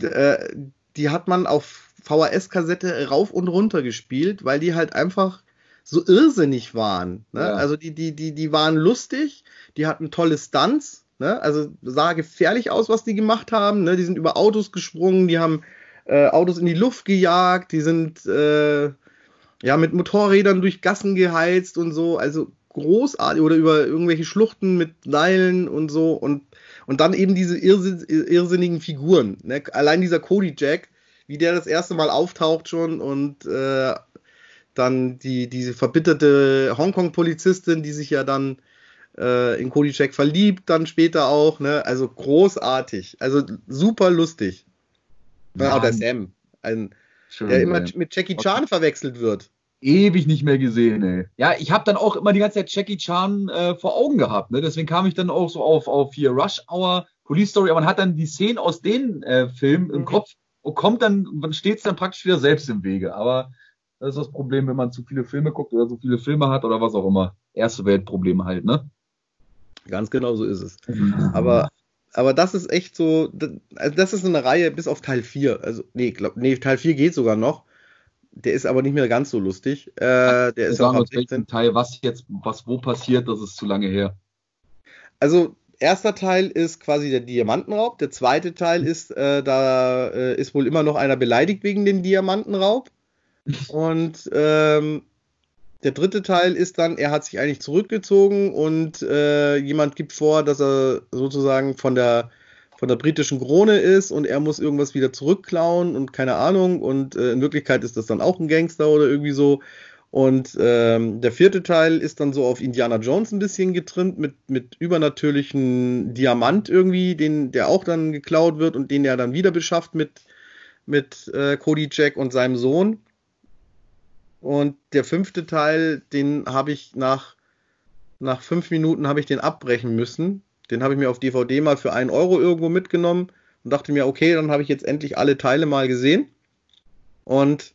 S2: Äh, die hat man auf VHS-Kassette rauf und runter gespielt, weil die halt einfach so irrsinnig waren. Ne? Ja. Also die, die, die, die waren lustig, die hatten tolle Stunts, ne? also sah gefährlich aus, was die gemacht haben. Ne? Die sind über Autos gesprungen, die haben äh, Autos in die Luft gejagt, die sind äh, ja mit Motorrädern durch Gassen geheizt und so, also großartig oder über irgendwelche Schluchten mit Seilen und so und und dann eben diese irrsinn irrsinnigen Figuren. Ne? Allein dieser Cody Jack, wie der das erste Mal auftaucht schon und äh, dann die, diese verbitterte Hongkong-Polizistin, die sich ja dann äh, in Cody Jack verliebt, dann später auch, ne? Also großartig. Also super lustig. Ja, der Sam. Ein, Schön, der immer ey. mit Jackie Chan okay. verwechselt wird.
S3: Ewig nicht mehr gesehen, ey. Ja, ich habe dann auch immer die ganze Zeit Jackie Chan äh, vor Augen gehabt, ne? Deswegen kam ich dann auch so auf, auf hier Rush Hour, Police Story, aber man hat dann die Szenen aus den äh, Filmen im mhm. Kopf und kommt dann, man steht es dann praktisch wieder selbst im Wege. Aber das ist das Problem, wenn man zu viele Filme guckt oder so viele Filme hat oder was auch immer. Erste Weltprobleme halt, ne?
S2: Ganz genau so ist es. Aber, aber das ist echt so, das, also das ist eine Reihe bis auf Teil 4. Also, nee, glaub, nee, Teil 4 geht sogar noch. Der ist aber nicht mehr ganz so lustig. Äh, der ist
S3: auch ab 16. Teil, was jetzt, was wo passiert, das ist zu lange her.
S2: Also, erster Teil ist quasi der Diamantenraub. Der zweite Teil ist, äh, da äh, ist wohl immer noch einer beleidigt wegen dem Diamantenraub. Und ähm, der dritte Teil ist dann, er hat sich eigentlich zurückgezogen und äh, jemand gibt vor, dass er sozusagen von der von der britischen Krone ist und er muss irgendwas wieder zurückklauen und keine Ahnung und äh, in Wirklichkeit ist das dann auch ein Gangster oder irgendwie so. Und ähm, der vierte Teil ist dann so auf Indiana Jones ein bisschen getrimmt mit, mit übernatürlichen Diamant irgendwie, den, der auch dann geklaut wird und den er dann wieder beschafft mit, mit äh, Cody Jack und seinem Sohn. Und der fünfte Teil, den habe ich nach, nach fünf Minuten habe ich den abbrechen müssen. Den habe ich mir auf DVD mal für einen Euro irgendwo mitgenommen und dachte mir, okay, dann habe ich jetzt endlich alle Teile mal gesehen. Und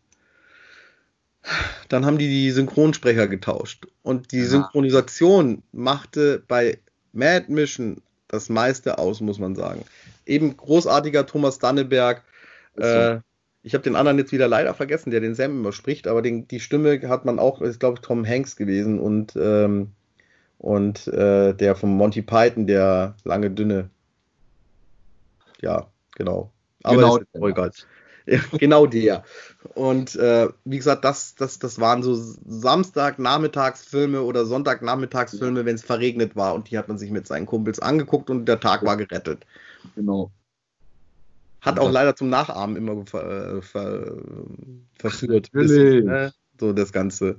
S2: dann haben die die Synchronsprecher getauscht. Und die ja. Synchronisation machte bei Mad Mission das meiste aus, muss man sagen. Eben großartiger Thomas Danneberg. Äh, ich habe den anderen jetzt wieder leider vergessen, der den Sam immer spricht, aber den, die Stimme hat man auch, ist glaube ich Tom Hanks gewesen und, ähm, und äh, der von Monty Python, der lange dünne. Ja, genau. Aber genau, ist egal. Ja, genau der. Und äh, wie gesagt, das, das, das waren so Samstag-Nachmittagsfilme oder Sonntag-Nachmittagsfilme, wenn es verregnet war und die hat man sich mit seinen Kumpels angeguckt und der Tag war gerettet.
S3: Genau.
S2: Hat auch leider zum Nachahmen immer ver, ver, verführt. Bisschen, ne? So das Ganze.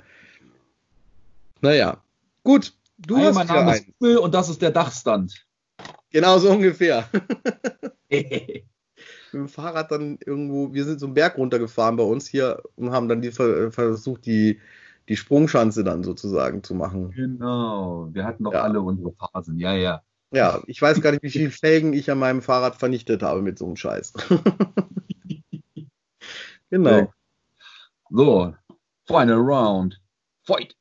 S2: Naja, gut.
S3: Du Einmal hast Name ist Google und das ist der Dachstand.
S2: Genau so ungefähr. mit dem Fahrrad dann irgendwo, wir sind so einen Berg runtergefahren bei uns hier und haben dann die, versucht, die, die Sprungschanze dann sozusagen zu machen.
S3: Genau, wir hatten doch ja. alle unsere Phasen, ja, ja.
S2: Ja, ich weiß gar nicht, wie viele Felgen ich an meinem Fahrrad vernichtet habe mit so einem Scheiß. genau.
S3: So, final round. Fight.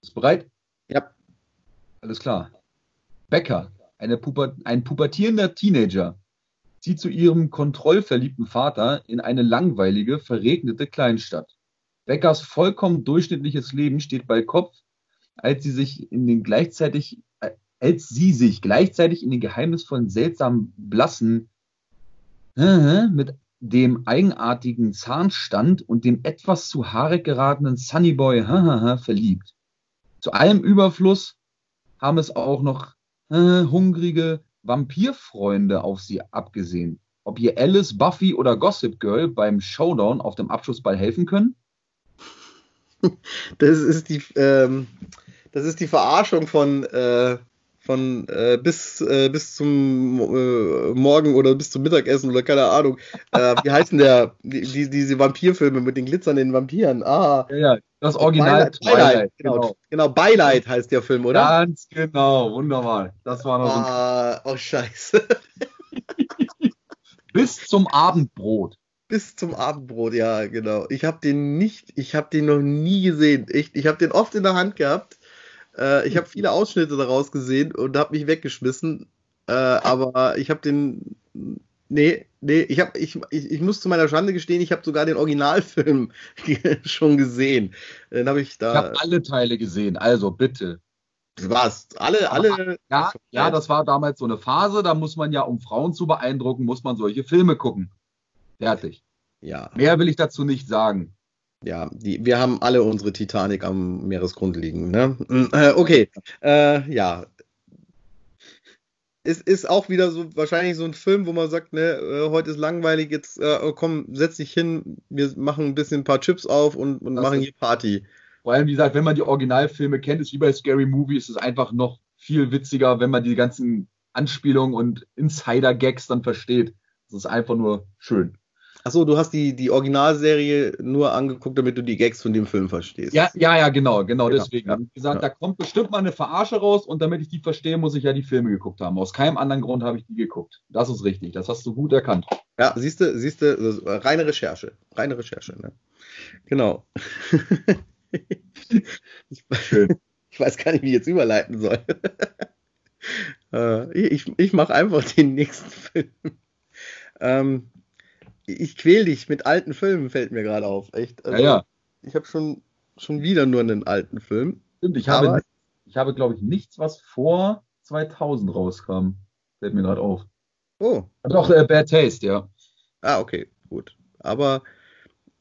S3: Bist du bereit? Alles klar. Becker, Puber ein pubertierender Teenager, zieht zu ihrem kontrollverliebten Vater in eine langweilige, verregnete Kleinstadt. Beckers vollkommen durchschnittliches Leben steht bei Kopf, als sie sich in den gleichzeitig als sie sich gleichzeitig in den geheimnisvollen, seltsamen, blassen, mit dem eigenartigen Zahnstand und dem etwas zu haarig geratenen Sunnyboy verliebt. Zu allem Überfluss haben es auch noch hungrige, Vampirfreunde auf sie abgesehen, ob ihr Alice, Buffy oder Gossip Girl beim Showdown auf dem Abschlussball helfen können?
S2: Das ist die, ähm, das ist die Verarschung von, äh, von äh, bis, äh, bis zum äh, Morgen oder bis zum Mittagessen oder keine Ahnung. Äh, wie heißen der, die, die, diese Vampirfilme mit den glitzernden Vampiren? Ah,
S3: Ja, ja, das Original
S2: Beileid, Beileid, genau, genau, Beileid heißt der Film, oder?
S3: Ganz genau, wunderbar. Das war noch.
S2: Ah, oh, scheiße.
S3: Bis zum Abendbrot.
S2: Bis zum Abendbrot, ja, genau. Ich habe den nicht, ich habe den noch nie gesehen. Ich, ich habe den oft in der Hand gehabt. Äh, ich habe viele Ausschnitte daraus gesehen und habe mich weggeschmissen. Äh, aber ich habe den, nee, nee, ich habe, ich, ich, ich muss zu meiner Schande gestehen, ich habe sogar den Originalfilm schon gesehen. Den habe ich
S3: Ich
S2: da.
S3: habe alle Teile gesehen, also bitte.
S2: Was? Alle, alle.
S3: Ja, ja, das war damals so eine Phase, da muss man ja, um Frauen zu beeindrucken, muss man solche Filme gucken. Fertig.
S2: Ja,
S3: Mehr will ich dazu nicht sagen.
S2: ja, die, wir haben alle unsere Titanic am Meeresgrund liegen, ne? Äh, okay, äh, ja. Es ist auch wieder so wahrscheinlich so ein Film, wo man sagt, ne, äh, heute ist langweilig, jetzt äh, komm, setz dich hin, wir machen ein bisschen ein paar Chips auf und, und
S3: Das
S2: machen hier Party.
S3: Vor allem, wie gesagt, wenn man die Originalfilme kennt, ist wie bei Scary Movie, ist es einfach noch viel witziger, wenn man die ganzen Anspielungen und Insider-Gags dann versteht. Das ist einfach nur schön.
S2: Achso, du hast die, die Originalserie nur angeguckt, damit du die Gags von dem Film verstehst.
S3: Ja, ja, ja, genau, genau,
S2: Genau,
S3: deswegen.
S2: ja,
S3: Wie gesagt,
S2: ja.
S3: da kommt bestimmt mal eine Verarsche raus und damit ich die verstehe, muss ich ja die Filme geguckt haben. Aus keinem anderen Grund habe ich die geguckt. Das ist richtig, das hast du gut erkannt.
S2: Ja, siehst du, siehst du, reine Recherche. Reine Recherche, ne? Genau. ich,
S3: Schön.
S2: ich weiß gar nicht, wie ich jetzt überleiten soll. äh, ich ich mache einfach den nächsten Film. Ähm, ich quäl dich mit alten Filmen, fällt mir gerade auf. Echt. Also,
S3: Ja, ja.
S2: Ich habe schon, schon wieder nur einen alten Film.
S3: Stimmt, ich habe, ich habe, glaube ich, nichts, was vor 2000 rauskam. Fällt mir gerade auf.
S2: Oh,
S3: Doch, äh, Bad Taste, ja.
S2: Ah, okay, gut. Aber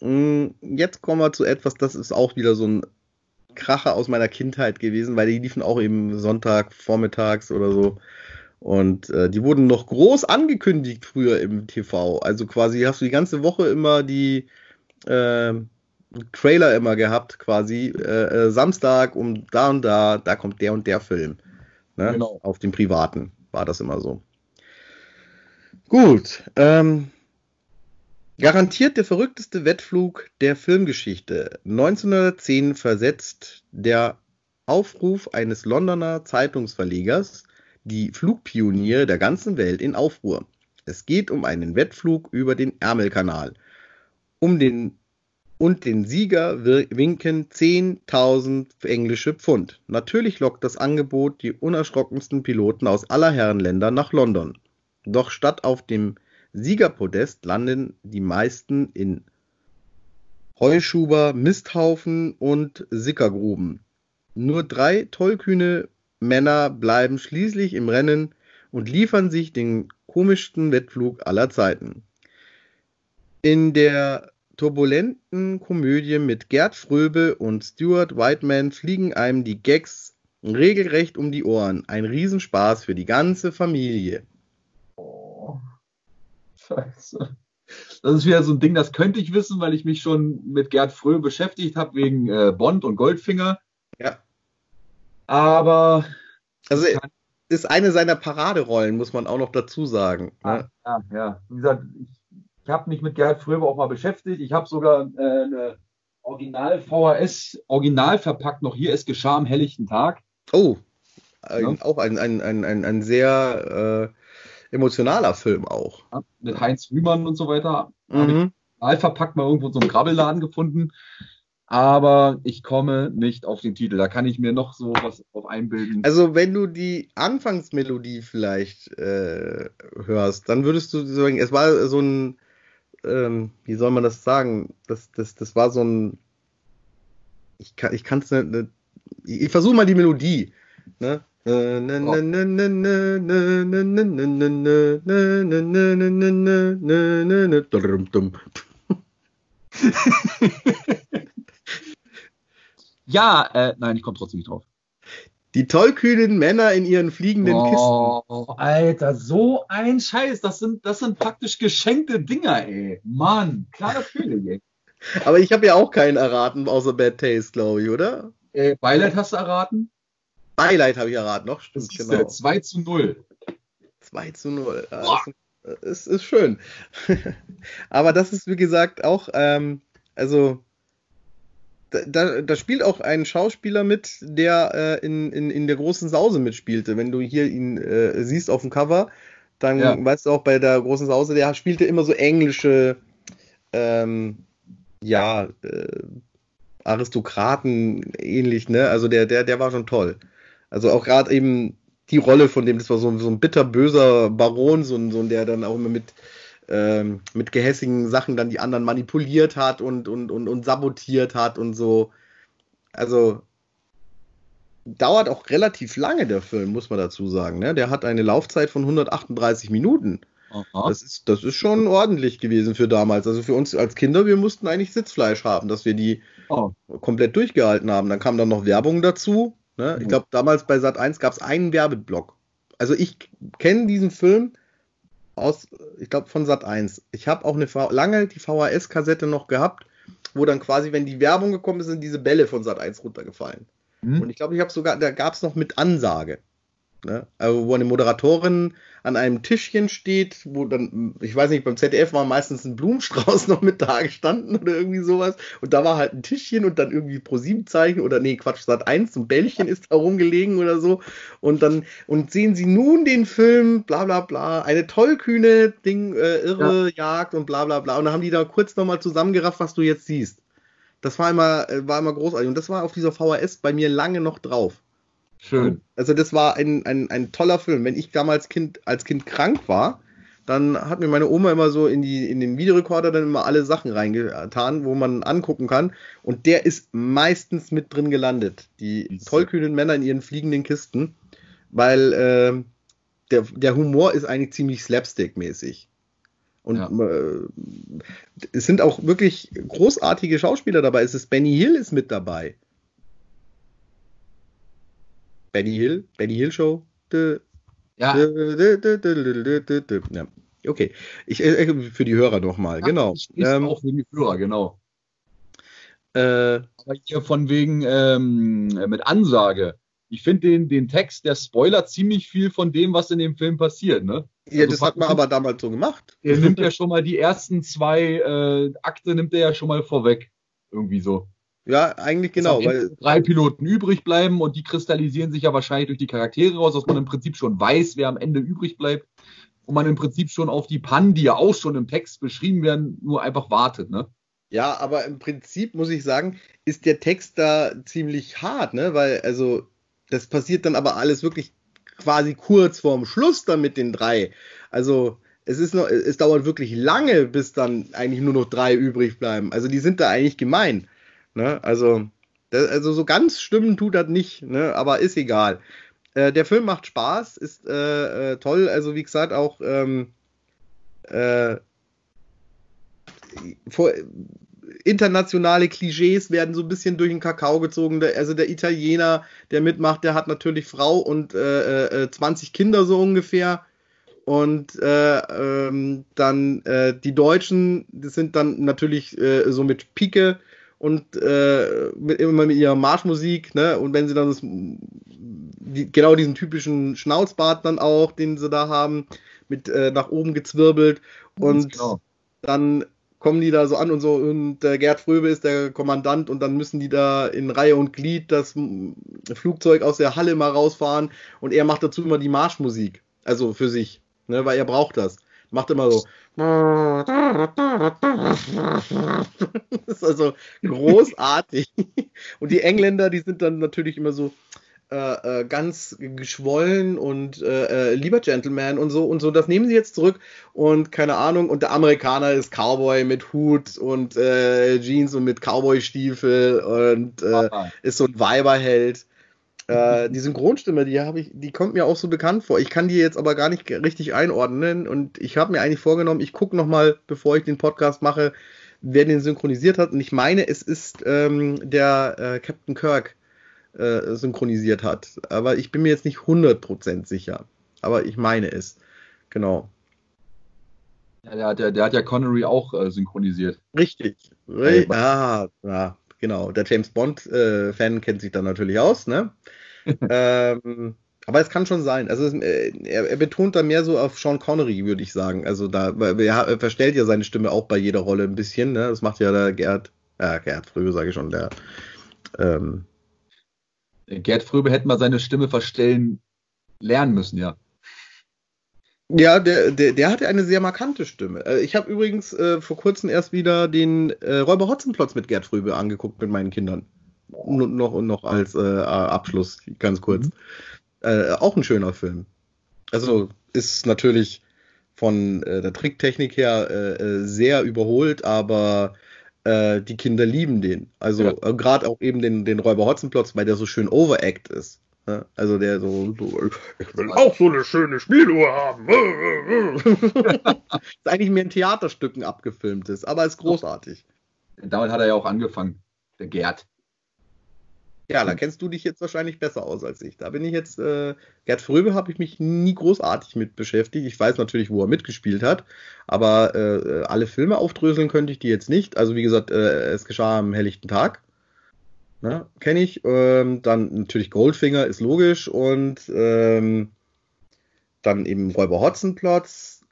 S2: mh, jetzt kommen wir zu etwas, das ist auch wieder so ein Kracher aus meiner Kindheit gewesen, weil die liefen auch eben Sonntag vormittags oder so. Und äh, die wurden noch groß angekündigt früher im TV. Also quasi hast du die ganze Woche immer die äh, Trailer immer gehabt, quasi. Äh, äh, Samstag um da und da, da kommt der und der Film. Ne?
S3: Genau.
S2: Auf dem Privaten war das immer so. Gut. Ähm, Garantiert der verrückteste Wettflug der Filmgeschichte. 1910 versetzt der Aufruf eines Londoner Zeitungsverlegers die Flugpioniere der ganzen Welt in Aufruhr. Es geht um einen Wettflug über den Ärmelkanal. Um den und den Sieger winken 10.000 englische Pfund. Natürlich lockt das Angebot die unerschrockensten Piloten aus aller Herrenländer nach London. Doch statt auf dem Siegerpodest landen die meisten in Heuschuber, Misthaufen und Sickergruben. Nur drei tollkühne Männer bleiben schließlich im Rennen und liefern sich den komischsten Wettflug aller Zeiten. In der turbulenten Komödie mit Gerd Fröbe und Stuart Whiteman fliegen einem die Gags regelrecht um die Ohren. Ein Riesenspaß für die ganze Familie.
S3: Oh, scheiße. Das ist wieder so ein Ding, das könnte ich wissen, weil ich mich schon mit Gerd Fröh beschäftigt habe, wegen äh, Bond und Goldfinger.
S2: Ja.
S3: Aber
S2: Also ist eine seiner Paraderollen, muss man auch noch dazu sagen. Ne?
S3: ja, ja. Wie gesagt, ich, habe mich mit Gerd Fröbe auch mal beschäftigt. Ich habe sogar äh, eine Original VHS, original verpackt noch hier. Es geschah am helllichten Tag.
S2: Oh, ein,
S3: Ja.
S2: auch ein, ein, ein, ein, ein sehr äh, emotionaler Film auch.
S3: Ja, mit Heinz Rühmann und so weiter. Habe ich
S2: Mhm.
S3: mal verpackt mal irgendwo in so einem Grabbelladen gefunden. Aber ich komme nicht auf den Titel. Da kann ich mir noch so was drauf einbilden.
S2: Also wenn du die Anfangsmelodie vielleicht äh, hörst, dann würdest du sagen, es war so ein, ähm, wie soll man das sagen? Das, das, das war so ein, ich kann ich kann's nicht, nicht ich, ich versuche mal die Melodie. Ne?
S3: Ja, äh, nein, ich komme trotzdem nicht drauf.
S2: Die tollkühnen Männer in ihren fliegenden
S3: Oh,
S2: Kisten.
S3: Alter, so ein Scheiß. Das sind, das sind praktisch geschenkte Dinger, ey. Mann, klar natürlich, ey.
S2: Aber ich habe ja auch keinen erraten, außer Bad Taste, glaube ich, oder?
S3: Äh, Beileid hast du erraten?
S2: Beileid habe ich erraten, noch
S3: Das
S2: stimmt,
S3: ist
S2: genau.
S3: 2 zu 0.
S2: 2 zu 0. Ja,
S3: Boah.
S2: ist, ist, ist schön. Aber das ist, wie gesagt, auch, ähm, also, da, da, spielt auch ein Schauspieler mit, der äh, in, in, in der großen Sause mitspielte. Wenn du hier ihn äh, siehst auf dem Cover, dann
S3: Ja.
S2: weißt du auch bei der großen Sause, der spielte immer so englische, ähm, ja, äh, Aristokraten ähnlich, ne? Also der, der, der war schon toll. Also auch gerade eben die Rolle von dem, das war so, so ein bitterböser Baron, so ein, so ein, der dann auch immer mit, ähm, mit gehässigen Sachen dann die anderen manipuliert hat und, und, und, und sabotiert hat und so. Also dauert auch relativ lange der Film, muss man dazu sagen. Ne? Der hat eine Laufzeit von 138 Minuten.
S3: Aha.
S2: Das ist, das ist schon ordentlich gewesen für damals. Also für uns als Kinder, wir mussten eigentlich Sitzfleisch haben, dass wir die
S3: Oh,
S2: komplett durchgehalten haben. Dann kam dann noch Werbung dazu. Ne? Ich
S3: Mhm.
S2: glaube, damals bei Sat 1 gab es einen Werbeblock. Also ich kenne diesen Film aus, ich glaube, von Sat 1. Ich habe auch eine lange die VHS-Kassette noch gehabt, wo dann quasi, wenn die Werbung gekommen ist, sind diese Bälle von Sat 1 runtergefallen.
S3: hm?
S2: Und ich glaube, ich habe sogar, da gab es noch mit Ansage. Ne? Also, wo eine Moderatorin an einem Tischchen steht, wo dann, ich weiß nicht, beim ZDF war meistens ein Blumenstrauß noch mit da gestanden oder irgendwie sowas. Und da war halt ein Tischchen und dann irgendwie pro sieben Zeichen oder nee, Quatsch, Sat 1, ein Bällchen ist da rumgelegen oder so. Und dann, und sehen Sie nun den Film, bla bla bla, eine tollkühne Ding, äh, irre Jagd und bla bla bla. Und dann haben die da kurz nochmal zusammengerafft, was du jetzt siehst. Das war immer, äh, war immer großartig. Und das war auf dieser VHS bei mir lange noch drauf.
S3: Schön.
S2: Also das war ein, ein, ein toller Film. Wenn ich damals kind, als Kind krank war, dann hat mir meine Oma immer so in, die, in den Videorekorder dann immer alle Sachen reingetan, wo man angucken kann. Und der ist meistens mit drin gelandet. Die tollkühnen Männer in ihren fliegenden Kisten. Weil äh, der, der Humor ist eigentlich ziemlich slapstick-mäßig. Und
S3: Ja.
S2: äh, es sind auch wirklich großartige Schauspieler dabei. Es ist Benny Hill ist mit dabei. Benny Hill, Benny Hill Show.
S3: Ja.
S2: Okay, ich, äh, äh für die Hörer nochmal, ja,
S3: genau.
S2: Ähm,
S3: auch für die Hörer, genau.
S2: Äh,
S3: Aber hier von wegen ähm, äh, mit Ansage. Ich finde den, den Text, der spoilert ziemlich viel von dem, was in dem Film passiert. Ne?
S2: Ja,
S3: also
S2: das hat man aber damals so gemacht.
S3: Er nimmt ja schon mal die ersten zwei äh, Akte, nimmt er ja schon mal vorweg. Irgendwie so.
S2: Ja, eigentlich genau, weil
S3: drei Piloten übrig bleiben und die kristallisieren sich ja wahrscheinlich durch die Charaktere raus, dass man im Prinzip schon weiß, wer am Ende übrig bleibt. Und man im Prinzip schon auf die Pannen, die ja auch schon im Text beschrieben werden, nur einfach wartet, ne?
S2: Ja, aber im Prinzip muss ich sagen, ist der Text da ziemlich hart, ne? Weil, also, das passiert dann aber alles wirklich quasi kurz vorm Schluss dann mit den drei. Also, es ist noch, es dauert wirklich lange, bis dann eigentlich nur noch drei übrig bleiben. Also, die sind da eigentlich gemein. Ne? Also, das, also so ganz stimmen tut das nicht, ne? Aber ist egal. Äh, der Film macht Spaß, ist äh, äh, toll. Also, wie gesagt, auch ähm, äh, vor, internationale Klischees werden so ein bisschen durch den Kakao gezogen. Der, also der Italiener, der mitmacht, der hat natürlich Frau und äh, äh, 20 Kinder so ungefähr. Und äh, ähm, dann äh, die Deutschen, das sind dann natürlich äh, so mit Pike und äh, mit, immer mit ihrer Marschmusik, ne? Und wenn sie dann das, die, genau diesen typischen Schnauzbart dann auch, den sie da haben, mit äh, nach oben gezwirbelt. Und
S3: genau.
S2: dann kommen die da so an und so und äh, Gerd Fröbe ist der Kommandant und dann müssen die da in Reihe und Glied das Flugzeug aus der Halle mal rausfahren und er macht dazu immer die Marschmusik, also für sich, ne, weil er braucht das. Macht immer so. das ist also großartig. Und die Engländer, die sind dann natürlich immer so äh, äh, ganz geschwollen und äh, äh, lieber Gentleman und so und so. Das nehmen sie jetzt zurück und keine Ahnung. Und der Amerikaner ist Cowboy mit Hut und äh, Jeans und mit Cowboy-Stiefel und äh, ist so ein Weiberheld. Äh, die Synchronstimme, die habe ich, die kommt mir auch so bekannt vor. Ich kann die jetzt aber gar nicht richtig einordnen und ich habe mir eigentlich vorgenommen, ich gucke noch mal, bevor ich den Podcast mache, wer den synchronisiert hat. Und ich meine, es ist ähm, der äh, Captain Kirk äh, synchronisiert hat. Aber ich bin mir jetzt nicht 100% sicher. Aber ich meine es. Genau.
S3: Ja, der, hat, der, der hat ja Connery auch äh, synchronisiert.
S2: Richtig. Ri ah, ja, genau. Der James Bond-Fan äh, kennt sich da natürlich aus, ne? ähm, aber es kann schon sein. Also äh, er, er, betont da mehr so auf Sean Connery, würde ich sagen. Also da er verstellt ja seine Stimme auch bei jeder Rolle ein bisschen. Ne? Das macht ja der Gerd, äh, Gerd Fröbe, sage ich schon, der. Ähm,
S3: Gerd Fröbe hätte mal seine Stimme verstellen lernen müssen, ja.
S2: Ja, der, der, der hatte eine sehr markante Stimme. Äh, ich habe übrigens äh, vor kurzem erst wieder den äh, Räuber Hotzenplotz mit Gerd Fröbe angeguckt mit meinen Kindern. N noch und noch als äh, Abschluss, ganz kurz. Mhm. Äh, auch ein schöner Film. Also ist natürlich von äh, der Tricktechnik her äh, sehr überholt, aber äh, die Kinder lieben den. Also ja. äh, gerade auch eben den, den Räuber Hotzenplotz, weil der so schön overact ist. Ne? Also der so, so, ich will auch so eine schöne Spieluhr haben. ist eigentlich mehr in Theaterstücken abgefilmt ist, aber ist großartig.
S3: Damit hat er ja auch angefangen, der Gerd.
S2: Ja, da kennst du dich jetzt wahrscheinlich besser aus als ich. Da bin ich jetzt, äh, Gerd Fröbe habe ich mich nie großartig mit beschäftigt. Ich weiß natürlich, wo er mitgespielt hat, aber äh, alle Filme aufdröseln könnte ich die jetzt nicht. Also wie gesagt, äh, es geschah am helllichten Tag. Ne, Kenne ich. Ähm, dann natürlich Goldfinger ist logisch und ähm, dann eben Räuber Hotzenplotz.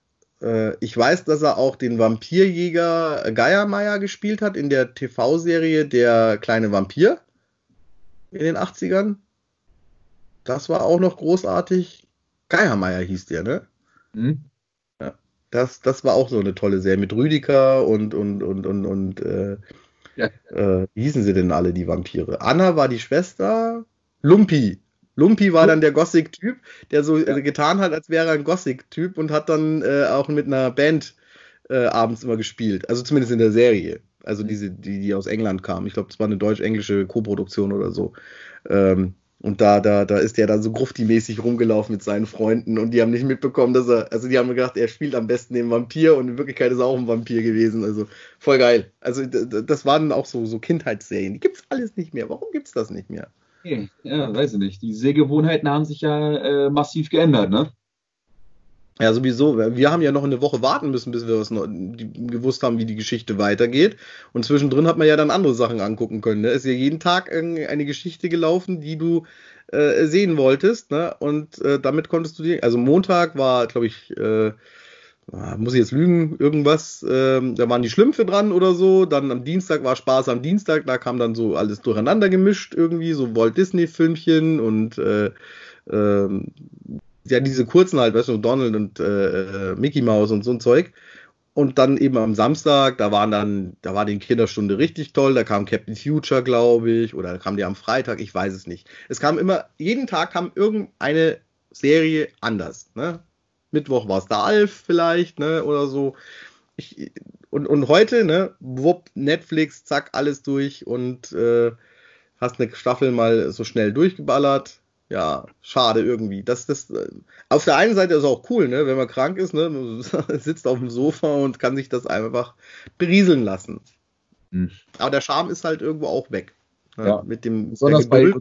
S2: Äh, ich weiß, dass er auch den Vampirjäger Geiermeier gespielt hat in der TV-Serie Der kleine Vampir in den 80ern. Das war auch noch großartig. Geiermeier hieß der, ne? Mhm. Ja, das, das war auch so eine tolle Serie mit Rüdiger und, und, und, und, und äh. Äh, wie hießen sie denn alle, die Vampire? Anna war die Schwester, Lumpi. Lumpi war dann der Gothic-Typ, der so ja. getan hat, als wäre er ein Gothic-Typ und hat dann äh, auch mit einer Band äh, abends immer gespielt. Also zumindest in der Serie. Also diese, die, die aus England kamen. Ich glaube, das war eine deutsch-englische Koproduktion oder so. Ähm, und da, da, da ist der dann so grufti-mäßig rumgelaufen mit seinen Freunden und die haben nicht mitbekommen, dass er, also die haben gedacht, er spielt am besten den Vampir und in Wirklichkeit ist er auch ein Vampir gewesen. Also voll geil. Also das waren auch so, so Kindheitsserien. Die gibt's alles nicht mehr. Warum gibt's das nicht mehr?
S3: Ja, weiß ich nicht. Die Sehgewohnheiten haben sich ja äh, massiv geändert, ne?
S2: Ja, sowieso. Wir haben ja noch eine Woche warten müssen, bis wir was noch, gewusst haben, wie die Geschichte weitergeht. Und zwischendrin hat man ja dann andere Sachen angucken können. Ne? Ist ja jeden Tag eine Geschichte gelaufen, die du äh, sehen wolltest. Ne? Und äh, damit konntest du dir. Also Montag war, glaube ich, äh, muss ich jetzt lügen, irgendwas, äh, da waren die Schlümpfe dran oder so. Dann am Dienstag war Spaß am Dienstag, da kam dann so alles durcheinander gemischt irgendwie, so Walt Disney-Filmchen und äh, ähm, ja diese kurzen halt, weißt du, Donald und äh, Mickey Mouse und so ein Zeug. Und dann eben am Samstag, da waren dann, da war die Kinderstunde richtig toll, da kam Captain Future, glaube ich, oder kam die am Freitag, ich weiß es nicht. Es kam immer, jeden Tag kam irgendeine Serie anders, ne? Mittwoch war es da Alf vielleicht, ne, oder so. Ich, und, und heute, ne, wupp, Netflix, zack, alles durch und äh, hast eine Staffel mal so schnell durchgeballert ja, schade irgendwie. Das, das, äh, auf der einen Seite ist es auch cool, ne, wenn man krank ist, ne, man sitzt auf dem Sofa und kann sich das einfach berieseln lassen. Hm. Aber der Charme ist halt irgendwo auch weg.
S3: Ne, ja. Mit dem Besonders bei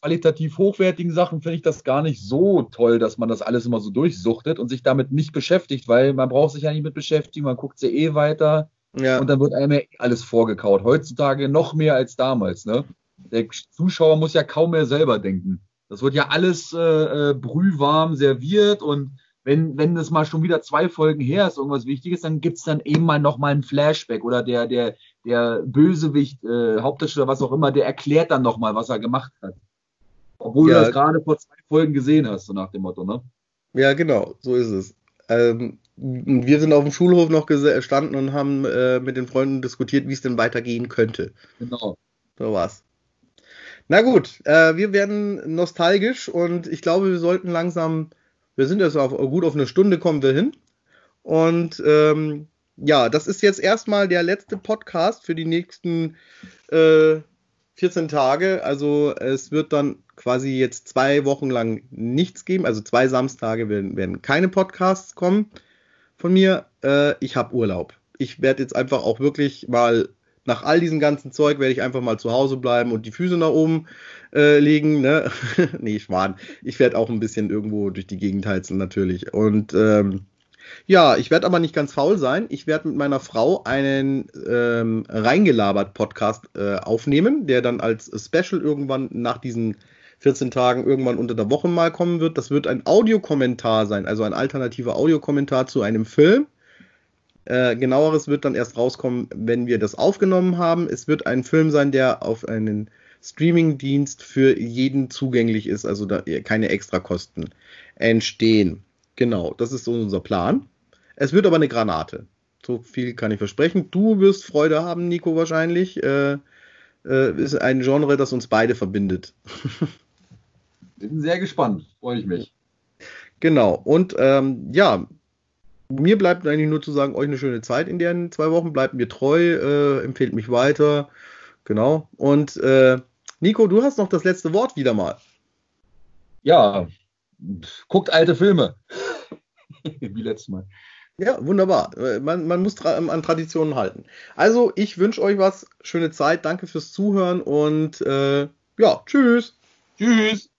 S3: qualitativ hochwertigen Sachen finde ich das gar nicht so toll, dass man das alles immer so durchsuchtet und sich damit nicht beschäftigt, weil man braucht sich ja nicht mit beschäftigen, man guckt sie eh weiter ja. und dann wird einem ja alles vorgekaut. Heutzutage noch mehr als damals, ne? Der Zuschauer muss ja kaum mehr selber denken. Das wird ja alles äh, äh, brühwarm serviert und wenn, wenn das mal schon wieder zwei Folgen her ist, irgendwas Wichtiges, dann gibt's dann eben mal noch mal ein Flashback oder der, der, der Bösewicht, äh, Hauptdarsteller, was auch immer, der erklärt dann noch mal, was er gemacht hat. Obwohl ja. du das gerade vor zwei Folgen gesehen hast, so nach dem Motto, ne?
S2: Ja, genau, so ist es. Ähm, wir sind auf dem Schulhof noch gestanden und haben äh, mit den Freunden diskutiert, wie es denn weitergehen könnte. Genau. So war's. Na gut, äh, wir werden nostalgisch und ich glaube, wir sollten langsam, wir sind jetzt auf, gut auf eine Stunde kommen wir hin. Und ähm, ja, das ist jetzt erstmal der letzte Podcast für die nächsten äh, 14 Tage. Also es wird dann quasi jetzt zwei Wochen lang nichts geben. Also zwei Samstage werden, werden keine Podcasts kommen von mir. Äh, ich habe Urlaub. Ich werde jetzt einfach auch wirklich mal nach all diesem ganzen Zeug werde ich einfach mal zu Hause bleiben und die Füße nach oben äh, legen. Ne? nee, Schwan. Ich werde auch ein bisschen irgendwo durch die Gegend heizen, natürlich. Und ähm, ja, ich werde aber nicht ganz faul sein. Ich werde mit meiner Frau einen ähm, reingelabert Podcast äh, aufnehmen, der dann als Special irgendwann nach diesen 14 Tagen irgendwann unter der Woche mal kommen wird. Das wird ein Audiokommentar sein, also ein alternativer Audiokommentar zu einem Film. Äh, genaueres wird dann erst rauskommen, wenn wir das aufgenommen haben. Es wird ein Film sein, der auf einen Streaming-Dienst für jeden zugänglich ist, also da keine Extrakosten entstehen. Genau, das ist unser Plan. Es wird aber eine Granate. So viel kann ich versprechen. Du wirst Freude haben, Nico, wahrscheinlich. Äh, äh, ist ein Genre, das uns beide verbindet.
S3: Bin sehr gespannt, freue ich mich.
S2: Genau, und ähm, ja, mir bleibt eigentlich nur zu sagen, euch eine schöne Zeit in den zwei Wochen. Bleibt mir treu, äh, empfehlt mich weiter. Genau. Und äh, Nico, du hast noch das letzte Wort wieder mal.
S3: Ja, guckt alte Filme. Wie letztes Mal.
S2: Ja, wunderbar. Man, man muss tra an Traditionen halten. Also, ich wünsche euch was. Schöne Zeit. Danke fürs Zuhören und äh, ja, tschüss.
S3: Tschüss.